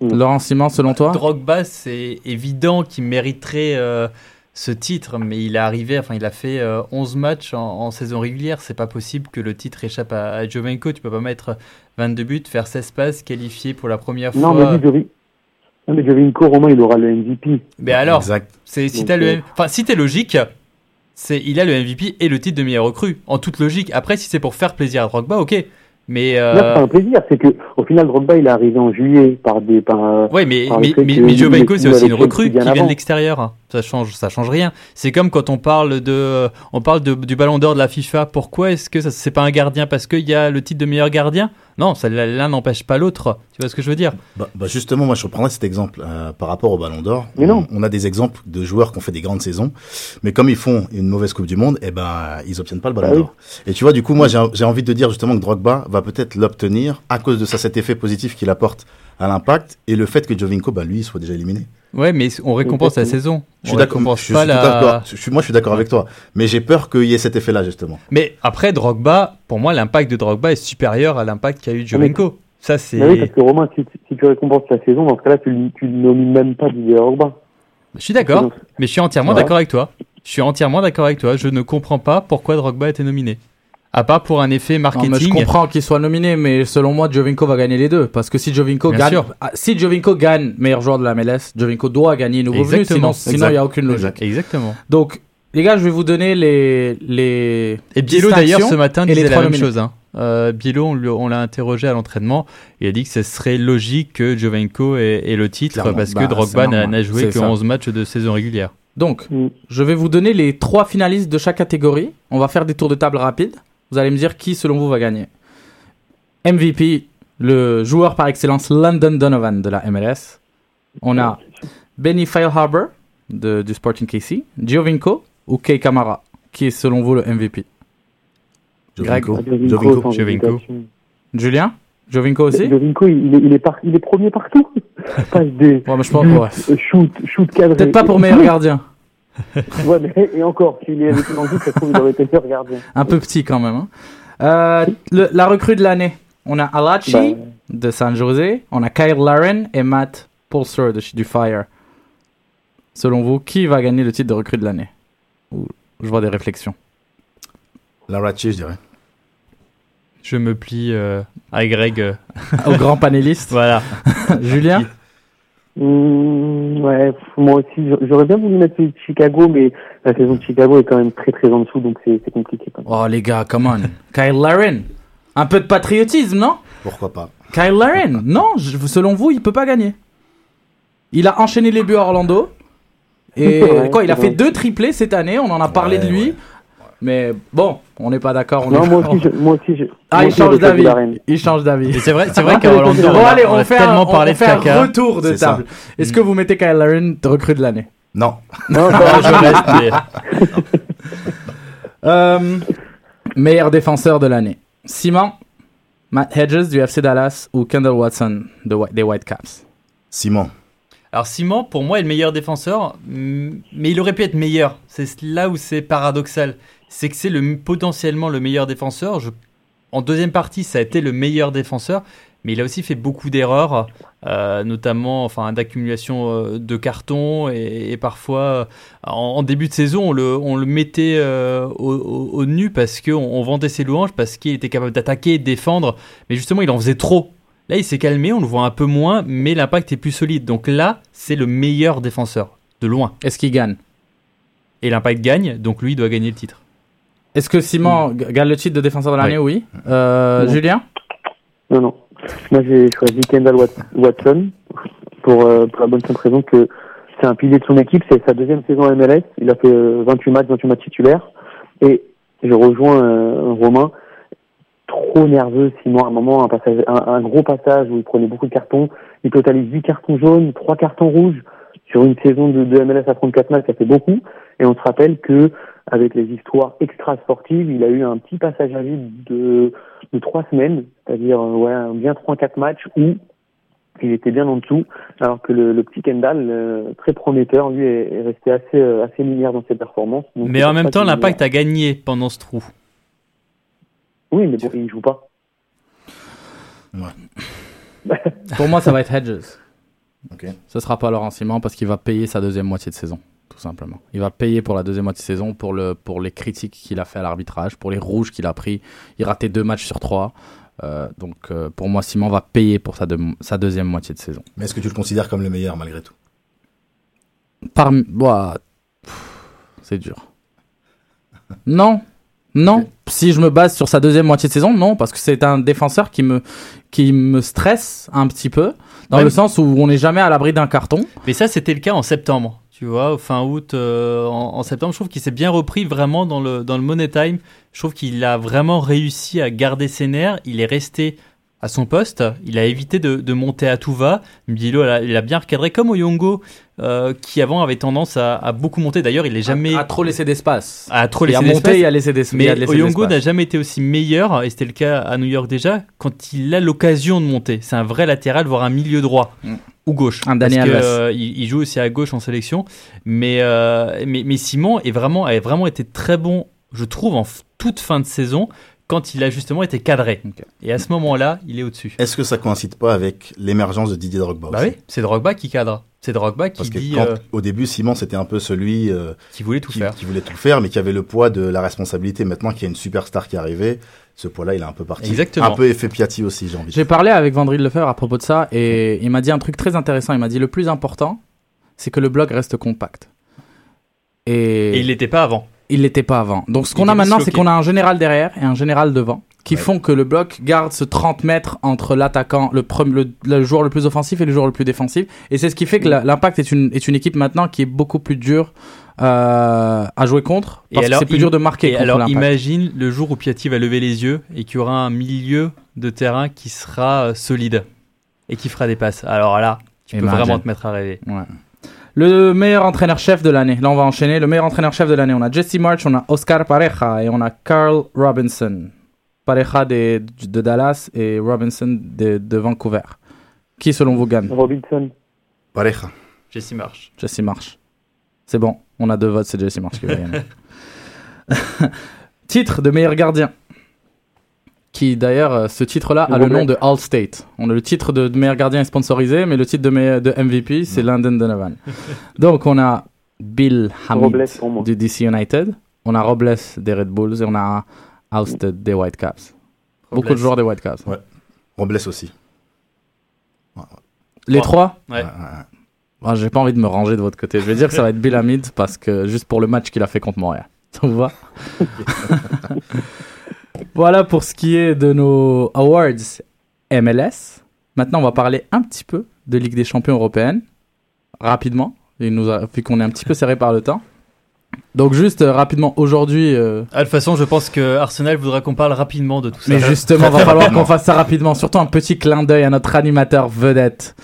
Laurent Simon, selon toi? Drogba, c'est évident qu'il mériterait euh, ce titre, mais il est arrivé, enfin, il a fait euh, 11 matchs en, en saison régulière. C'est pas possible que le titre échappe à, à Jovenko. Tu peux pas mettre 22 buts, faire 16 passes, qualifié pour la première Non, fois. mais Jovi- non, mais Jovinko, Romain, il aura le MVP. Mais alors, c'est si le, euh, enfin, si t'es logique, c'est il a le MVP et le titre de meilleur recrue en toute logique. Après, si c'est pour faire plaisir à Drogba, ok. Mais Là, c'est euh, pas un plaisir, c'est que au final, Drogba, il est arrivé en juillet par des. Par, ouais, mais par mais mais, mais c'est aussi une recrue qui vient de l'extérieur. Ça change, ça change rien. C'est comme quand on parle de, on parle de, du Ballon d'Or de la FIFA. Pourquoi est-ce que ça c'est pas un gardien? Parce qu'il y a le titre de meilleur gardien? Non, ça l'un n'empêche pas l'autre. Tu vois ce que je veux dire? Bah, bah justement, moi je reprendrais cet exemple euh, par rapport au Ballon d'Or. Mais non. On, on a des exemples de joueurs qui ont fait des grandes saisons, mais comme ils font une mauvaise Coupe du Monde, eh ben ils obtiennent pas le Ballon oui. d'Or. Et tu vois, du coup, moi j'ai envie de dire justement que Drogba va peut-être l'obtenir à cause de ça, cet effet positif qu'il apporte à l'impact et le fait que Jovinko, bah lui, soit déjà éliminé. Ouais, mais on récompense la saison. Je suis d'accord. moi, je suis d'accord avec toi, mais j'ai peur qu'il y ait cet effet-là justement. Mais après, Drogba, pour moi, l'impact de Drogba est supérieur à l'impact qu'a eu Jovenko. Ça, c'est. Mais oui, parce que Romain, si, si tu récompenses la saison, dans ce cas-là, tu, le nomines même pas Didier Drogba. Je suis d'accord, Donc, mais je suis entièrement d'accord avec toi. Je suis entièrement d'accord avec toi. Je ne comprends pas pourquoi Drogba a été nominé. À part pour un effet Non, mais je marketing. comprends qu'il soit nominé, mais selon moi, Jovinko va gagner les deux. Parce que si Jovinko Bien gagne, sûr. ah, si Jovinko gagne meilleur joueur de la MLS, Jovinko doit gagner nouveau venu, Exactement. sinon sinon il n'y a aucune logique. Exact. Exactement. Donc, les gars, je vais vous donner les les Et Biello d'ailleurs ce matin disait la même chose. Hein. Euh, Biello, on, l'a interrogé à l'entraînement. Il a dit que ce serait logique que Jovenko ait, ait le titre Clairement. parce Bah, que Drogba c'est n'a joué que ça. 11 matchs de saison régulière. Donc, Mm. je vais vous donner les trois finalistes de chaque catégorie. On va faire des tours de table rapides. Vous allez me dire qui, selon vous, va gagner. MVP, le joueur par excellence London Donovan de la MLS. On a Benny de, du Sporting KC, Giovinco ou Kei Kamara, qui est selon vous le MVP. Jovinko. Jovinko, Jovinko. Jovinko. hésitation. Julien? Giovinco aussi? Jovinko, il est, il est, par- il est premier partout. Passe des Ouais, mais je pense, ouais. shoot, shoot cadré. Peut-être pas pour meilleur gardien. Ouais, mais et encore, s'il est avec une envie, ça se trouve, il aurait été meilleur gardien. Un peu petit quand même. hein. Euh, le- la recrue de l'année. On a Alachi Bah, de San Jose, on a Kyle Laren et Matt Pulser de, du Fire. Selon vous, qui va gagner le titre de recrue de l'année? Je vois des réflexions. Larachi, je dirais. Je me plie euh, à Greg. euh, Au grand panéliste. voilà. Julien? Hum, ouais, moi aussi, j'a- j'aurais bien voulu mettre Chicago, mais la saison de Chicago est quand même très très en dessous, donc c'est compliqué. Quand même. Oh les gars, come on. Kyle Laren. Un peu de patriotisme, non? Pourquoi pas Kyle Laren. Non, je- selon vous, il peut pas gagner. Il a enchaîné les buts à Orlando. Et Ouais, quoi, il a fait vrai. deux triplés cette année, on en a parlé Ouais, de lui. ouais. Mais bon, on n'est pas d'accord. on Non, est- moi aussi, je, moi aussi, je, Ah, moi il change d'avis. Il change d'avis. C'est vrai, c'est vrai qu'à Orlando, Bon, allez, on on a fait, tellement un, on de fait un caca. retour de C'est ça. table. Est-ce que vous mettez Kyle Laren de recrue de l'année? Non. Non, Ah, ça- je reste. euh, Meilleur défenseur de l'année. Simon, Matt Hedges du FC Dallas ou Kendall Watson de des Whitecaps Simon. Alors Simon, pour moi, est le meilleur défenseur, mais il aurait pu être meilleur. C'est là où c'est paradoxal. C'est que c'est le, potentiellement le meilleur défenseur. Je- en deuxième partie, ça a été le meilleur défenseur, mais il a aussi fait beaucoup d'erreurs, euh, notamment enfin, d'accumulation euh, de cartons et, et parfois, euh, en, en début de saison, on le, on le mettait euh, au, au- au nu parce qu'on on vendait ses louanges, parce qu'il était capable d'attaquer, de défendre, mais justement, il en faisait trop. Là, il s'est calmé, on le voit un peu moins, mais l'impact est plus solide. Donc là, c'est le meilleur défenseur, de loin. Est-ce qu'il gagne? Et l'impact gagne, donc lui, il doit gagner le titre. Est-ce que Simon g- gagne le titre de défenseur de l'année? Oui. Euh. Julien? Non, non. Moi, j'ai choisi Kendall Wat- Watson pour, euh, pour la bonne simple raison que c'est un pilier de son équipe. C'est sa deuxième saison à MLS. Il a fait euh, 28 matchs, 28 matchs titulaires. Et je rejoins euh, Romain. Trop nerveux, Simon. À un moment, un, passage, un, un gros passage où il prenait beaucoup de cartons. Il totalise 8 cartons jaunes, 3 cartons rouges sur une saison de, de MLS à 34 matchs. Ça fait beaucoup. Et on se rappelle que avec les histoires extra-sportives, il a eu un petit passage à vide de de trois semaines, c'est-à-dire euh, ouais, bien trois quatre matchs où il était bien en dessous, alors que le, le petit Kendall, euh, très prometteur, lui est, est resté assez euh, assez linéaire dans ses performances. Donc, Mais en même temps, l'impact a gagné pendant ce trou. Oui, mais bon, il joue pas. Pour moi, ça va être Hedges. Ok. Ce sera pas Laurent Simon parce qu'il va payer sa deuxième moitié de saison, tout simplement. Il va payer pour la deuxième moitié de saison pour, le, pour les critiques qu'il a fait à l'arbitrage, pour les rouges qu'il a pris. Il ratait deux matchs sur trois. Euh, donc euh, pour moi, Simon va payer pour sa, de- sa deuxième moitié de saison. Mais est-ce que tu le considères comme le meilleur malgré tout? Parmi... C'est dur. Non, non. Si je me base sur sa deuxième moitié de saison, non, parce que c'est un défenseur qui me, qui me stresse un petit peu, dans Ouais. le sens où on n'est jamais à l'abri d'un carton. Mais ça, c'était le cas en septembre. Tu vois, fin août, euh, en, en septembre, je trouve qu'il s'est bien repris vraiment dans le, dans le Money Time. Je trouve qu'il a vraiment réussi à garder ses nerfs. Il est resté à son poste. Il a évité de, de monter à tout va. Mbilo, il a, bien recadré, comme Oyongo, euh, qui avant avait tendance à, à beaucoup monter. D'ailleurs, il est jamais. À, à trop laisser d'espace. à trop laisser d'espace. il a laissé des il Mais a laissé Oyongo n'a d'espace. jamais été aussi meilleur, et c'était le cas à New York déjà, quand il a l'occasion de monter. C'est un vrai latéral, voire un milieu droit. Mm. Ou gauche. Un Parce que, euh, il, joue aussi à gauche en sélection. Mais, euh, mais, mais Simon est vraiment, a vraiment été très bon, je trouve, en toute fin de saison, quand il a justement été cadré. Et à ce moment-là, il est au-dessus. Est-ce que ça coïncide pas avec l'émergence de Didier Drogba Bah aussi oui, c'est Drogba qui cadre. C'est Drogba qui Parce que dit quand, euh, au début, Simon, c'était un peu celui euh, qu'il voulait tout qui, faire. qui voulait tout faire, mais qui avait le poids de la responsabilité. Maintenant qu'il y a une superstar qui est arrivée, ce poids-là, il est un peu parti. Exactement. Un peu effet Piatti aussi, j'ai envie de J'ai parlé avec Vandril Lefebvre à propos de ça et il m'a dit un truc très intéressant. Il m'a dit le plus important, c'est que le bloc reste compact. Et, Et il l'était pas avant. Il l'était pas avant. Donc ce qu'on a maintenant, c'est qu'on a un général derrière et un général devant qui Ouais. font que le bloc garde ce 30 mètres entre l'attaquant, le, pre- le, le joueur le plus offensif et le joueur le plus défensif. Et c'est ce qui fait que la- l'impact est une, est une équipe maintenant qui est beaucoup plus dure euh, à jouer contre Et que c'est plus dur de marquer Et alors, imagine le jour où Piatti va lever les yeux et qu'il y aura un milieu de terrain qui sera euh, solide et qui fera des passes. Alors là, tu peux Imagine. vraiment te mettre à rêver. Ouais. Le meilleur entraîneur-chef de l'année. Là, on va enchaîner. Le meilleur entraîneur-chef de l'année. On a Jesse March, on a Oscar Pareja et on a Carl Robinson. Pareja de, de Dallas et Robinson de, de Vancouver. Qui, selon vous, gagne? Robinson. Pareja. Jesse Marsh. Jesse March. C'est bon. On a deux votes, c'est Jesse March qui va gagner. titre de meilleur gardien. Qui, d'ailleurs, euh, ce titre-là a le nom de All-State. On a le titre de, de meilleur gardien est sponsorisé, mais le titre de, me- de MVP, c'est Landon Donovan. Donc, on a Bill Hamid du DC United. On a Robles des Red Bulls et on a Ousted des Whitecaps. Beaucoup de Robles. joueurs des Whitecaps. Robles aussi. Les Trois. trois Ouais. Ouais, ouais, ouais. Ah, J'ai pas envie de me ranger de votre côté. Je vais dire que ça va être Bill Hamid parce que juste pour le match qu'il a fait contre Montréal. Ça vous va? Voilà pour ce qui est de nos awards MLS. Maintenant, on va parler un petit peu de Ligue des Champions européenne rapidement. Il nous a, vu qu'on est un petit peu serré par le temps. Donc juste euh, rapidement aujourd'hui. euh, Ah, de toute façon, je pense que Arsenal voudra qu'on parle rapidement de tout ça. mais justement, va falloir qu'on fasse ça rapidement. Surtout un petit clin d'œil à notre animateur vedette.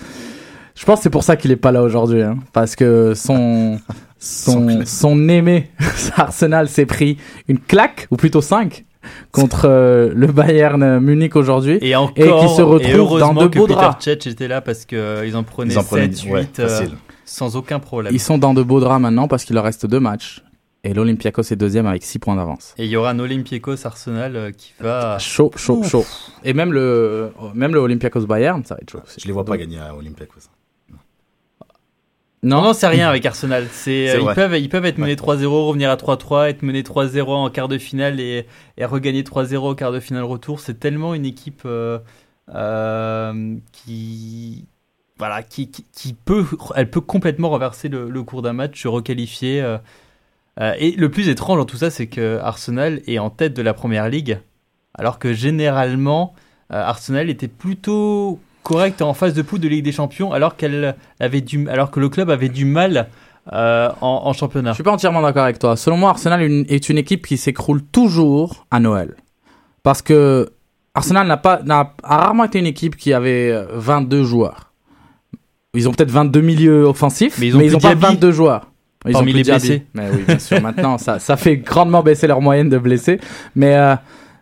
Je pense que c'est pour ça qu'il est pas là aujourd'hui, hein, parce que son son son aimé Arsenal s'est pris une claque ou plutôt cinq contre euh, le Bayern Munich aujourd'hui. Et encore, Et qui se retrouve dans de beaux Peter draps. Cech était là parce qu'ils en prenaient Ils en prenaient 7, 8 ouais, euh, facile. sans aucun problème. Ils sont dans de beaux draps maintenant parce qu'il leur reste deux matchs et l'Olympiakos est deuxième avec six points d'avance. Et il y aura un Olympiakos Arsenal euh, qui va. Chaud, chaud, chaud. Et même le même le Olympiakos Bayern, ça va être chaud. Je les vois pas Donc- gagner à Olympiakos. Non, non, c'est rien avec Arsenal. C'est, euh, ils, peuvent, ils peuvent être menés Ouais. 3-0, revenir à 3-3, être menés 3-0 en quart de finale et, et regagner 3-0 au quart de finale retour. C'est tellement une équipe euh, euh, qui, voilà, qui, qui, qui peut, elle peut complètement renverser le, le cours d'un match, se requalifier. et le plus étrange dans tout ça, c'est que Arsenal est en tête de la première ligue, alors que généralement, Arsenal était plutôt correct en phase de poule de Ligue des Champions, alors qu'elle avait du, alors que le club avait du mal euh, en, en championnat. Je suis pas entièrement d'accord avec toi. Selon moi, Arsenal une- est une équipe qui s'écroule toujours à Noël. Parce que Arsenal n'a pas, n'a, a rarement été une équipe qui avait euh, 22 joueurs. Ils ont peut-être 22 milieux offensifs, Mais ils ont ils ont pas Diaby 22 joueurs. Ils Parmi plus les blessés. Mais oui, bien sûr. Maintenant, ça, ça fait grandement baisser leur moyenne de blessés. Mais euh,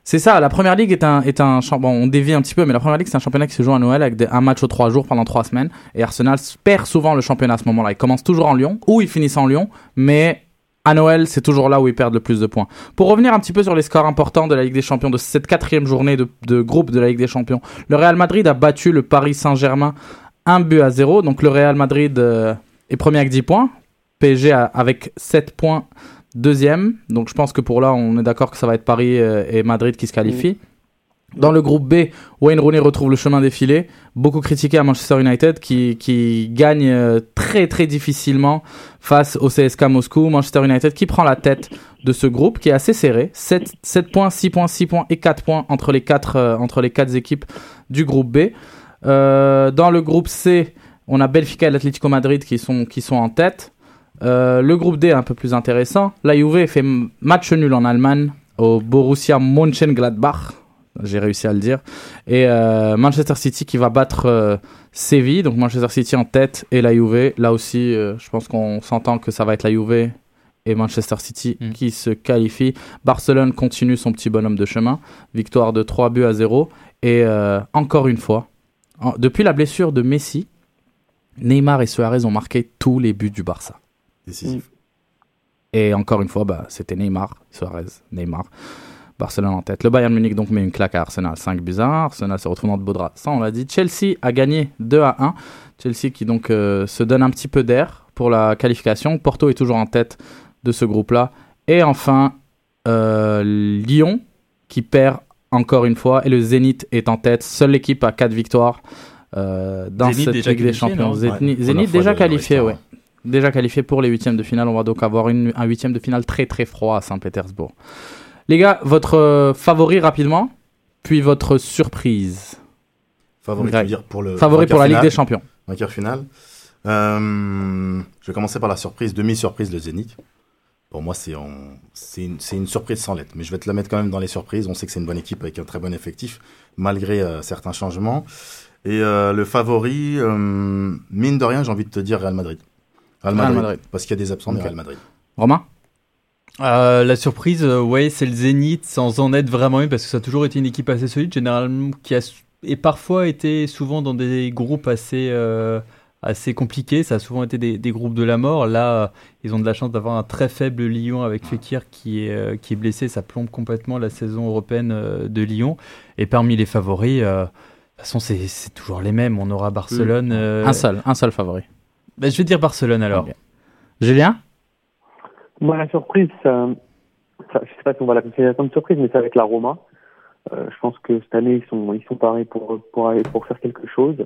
C'est ça, la première ligue est un, est un bon, on dévie un petit peu, mais la première ligue c'est un championnat qui se joue à Noël avec un match aux trois jours pendant trois semaines. Et Arsenal perd souvent le championnat à ce moment-là. Ils commencent toujours en Lyon, ou ils finissent en Lyon, mais à Noël c'est toujours là où ils perdent le plus de points. Pour revenir un petit peu sur les scores importants de la Ligue des Champions de cette quatrième journée de, de groupe de la Ligue des Champions, le Real Madrid a battu le Paris Saint-Germain un but à zéro. Donc le Real Madrid euh, est premier avec 10 points, PSG avec 7 points deuxième. Donc je pense que pour là, on est d'accord que ça va être Paris euh, et Madrid qui se qualifient. Dans le groupe B, Wayne Rooney retrouve le chemin défilé, beaucoup critiqué à Manchester United qui, qui gagne euh, très très difficilement face au CSK Moscou. Manchester United qui prend la tête de ce groupe qui est assez serré, 7, 7 points, 6 points, 6 points et 4 points entre les 4, euh, entre les quatre équipes du groupe B. Euh, dans le groupe C, on a Benfica et l'Atlético Madrid qui sont, qui sont en tête. Euh, le groupe D est un peu plus intéressant. La Juve fait match nul en Allemagne au Borussia Mönchengladbach. J'ai réussi à le dire. Et euh, Manchester City qui va battre euh, Séville. Donc Manchester City en tête et la Juve. Là aussi, je pense qu'on s'entend que ça va être la Juve et Manchester City Mm. qui se qualifient. Barcelone continue son petit bonhomme de chemin. Victoire de 3 buts à 0. Et encore une fois, en- depuis la blessure de Messi, Neymar et Suarez ont marqué tous les buts du Barça. Décisif. Et encore une fois, bah, c'était Neymar, Suarez, Neymar. Barcelone en tête. Le Bayern Munich donc met une claque à Arsenal, 5 buts à 1. Arsenal se retrouve dans de beaux draps. Ça, on l'a dit. Chelsea a gagné 2 à 1. Chelsea qui donc euh, se donne un petit peu d'air pour la qualification. Porto est toujours en tête de ce groupe-là. Et enfin, euh, Lyon qui perd encore une fois. Et le Zénith est en tête. Seule l'équipe à 4 victoires euh, dans cette Ligue des Champions. Zénith, Ouais, déjà qualifié, ouais. Déjà qualifié pour les huitièmes de finale. On va donc avoir une- un huitième de finale très très froid à Saint-Pétersbourg. Les gars, votre euh, favori rapidement, puis votre surprise. Favori, Greg. tu veux dire, pour le Favori vainqueur pour la Ligue des Champions. Vainqueur final. Euh, je vais commencer par la surprise, demi-surprise, le Zénith. Pour moi, c'est en- une, surprise sans lettre. Mais je vais te la mettre quand même dans les surprises. On sait que c'est une bonne équipe avec un très bon effectif, malgré euh, certains changements. Et euh, le favori, mine de rien, j'ai envie de te dire Real Madrid. Real Real Madrid. Madrid. Parce qu'il y a des absents, mais Ok. Real Madrid. Romain Euh, la surprise, euh, ouais, c'est le Zénith, sans en être vraiment une, parce que ça a toujours été une équipe assez solide, généralement, qui a et parfois été souvent dans des groupes assez, euh, assez compliqués. Ça a souvent été des, des groupes de la mort. Là, euh, ils ont de la chance d'avoir un très faible Lyon avec Fekir qui est, euh, qui est blessé. Ça plombe complètement la saison européenne euh, de Lyon. Et parmi les favoris, euh, de toute façon, c'est c'est toujours les mêmes. On aura Barcelone. euh, Un seul, un seul favori. Bah, je vais dire Barcelone alors. Julien? Moi, la surprise, ça, ça, je sais pas si on va la considérer comme surprise, mais c'est avec la Roma. Euh, je pense que cette année, ils sont, ils sont parés pour, pour, aller- pour faire quelque chose.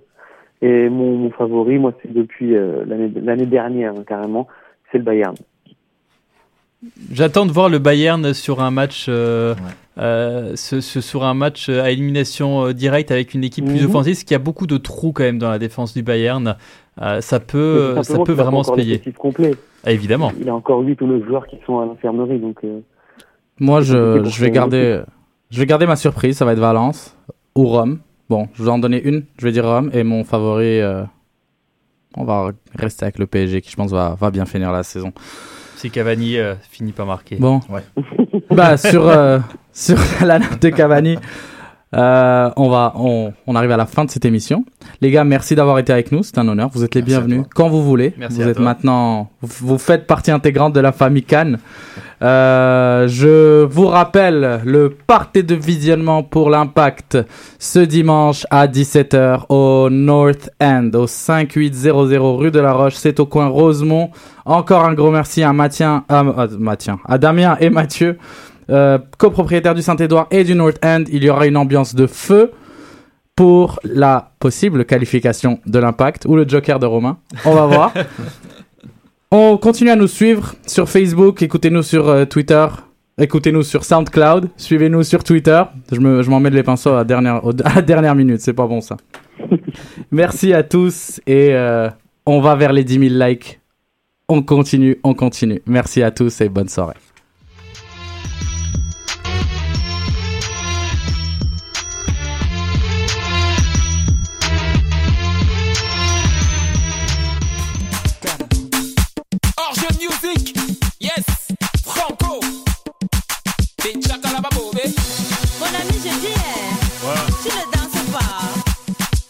Et mon, mon favori, moi, c'est depuis euh, l'année l'année dernière, hein, carrément, c'est le Bayern. J'attends de voir le Bayern sur un match, euh, Ouais. euh, ce- ce- sur un match à élimination directe avec une équipe plus Mhm. offensive, parce qu'il y a beaucoup de trous quand même dans la défense du Bayern. Euh, ça peut, ça peut vraiment se payer. complet. Ah, évidemment. Il a encore 8 ou 9 joueurs qui sont à l'infirmerie, donc euh, Moi, je, vais garder, je vais garder ma surprise. Ça va être Valence ou Rome. Bon, je vais en donner une. Je vais dire Rome et mon favori. euh, on va rester avec le PSG qui, je pense, va, va bien finir la saison. Si Cavani euh, finit par marquer. Bon. Ouais. bah, sur, euh, sur la note de Cavani, euh, on, va, on, on arrive à la fin de cette émission. Les gars, merci d'avoir été avec nous. C'est un honneur. Vous êtes les Merci bienvenus quand vous voulez. Merci vous êtes toi. maintenant, vous, vous faites partie intégrante de la famille Cannes. Euh, je vous rappelle le party de visionnement pour l'impact ce dimanche à 17h au North End, au 5800 rue de la Roche. C'est au coin Rosemont. Encore un gros merci à Mathien, à, à Mathien, à Damien et Mathieu, euh, copropriétaires du Saint-Édouard et du North End. Il y aura une ambiance de feu pour la possible qualification de l'impact ou le joker de Romain. On va voir. On continue à nous suivre sur Facebook, écoutez-nous sur euh, Twitter, écoutez-nous sur SoundCloud, suivez-nous sur Twitter. Je me- je m'en mets de les pinceaux à la dernière, à la dernière minute, c'est pas bon ça. Merci à tous et euh, on va vers les 10 000 likes. On continue, on continue. Merci à tous et bonne soirée.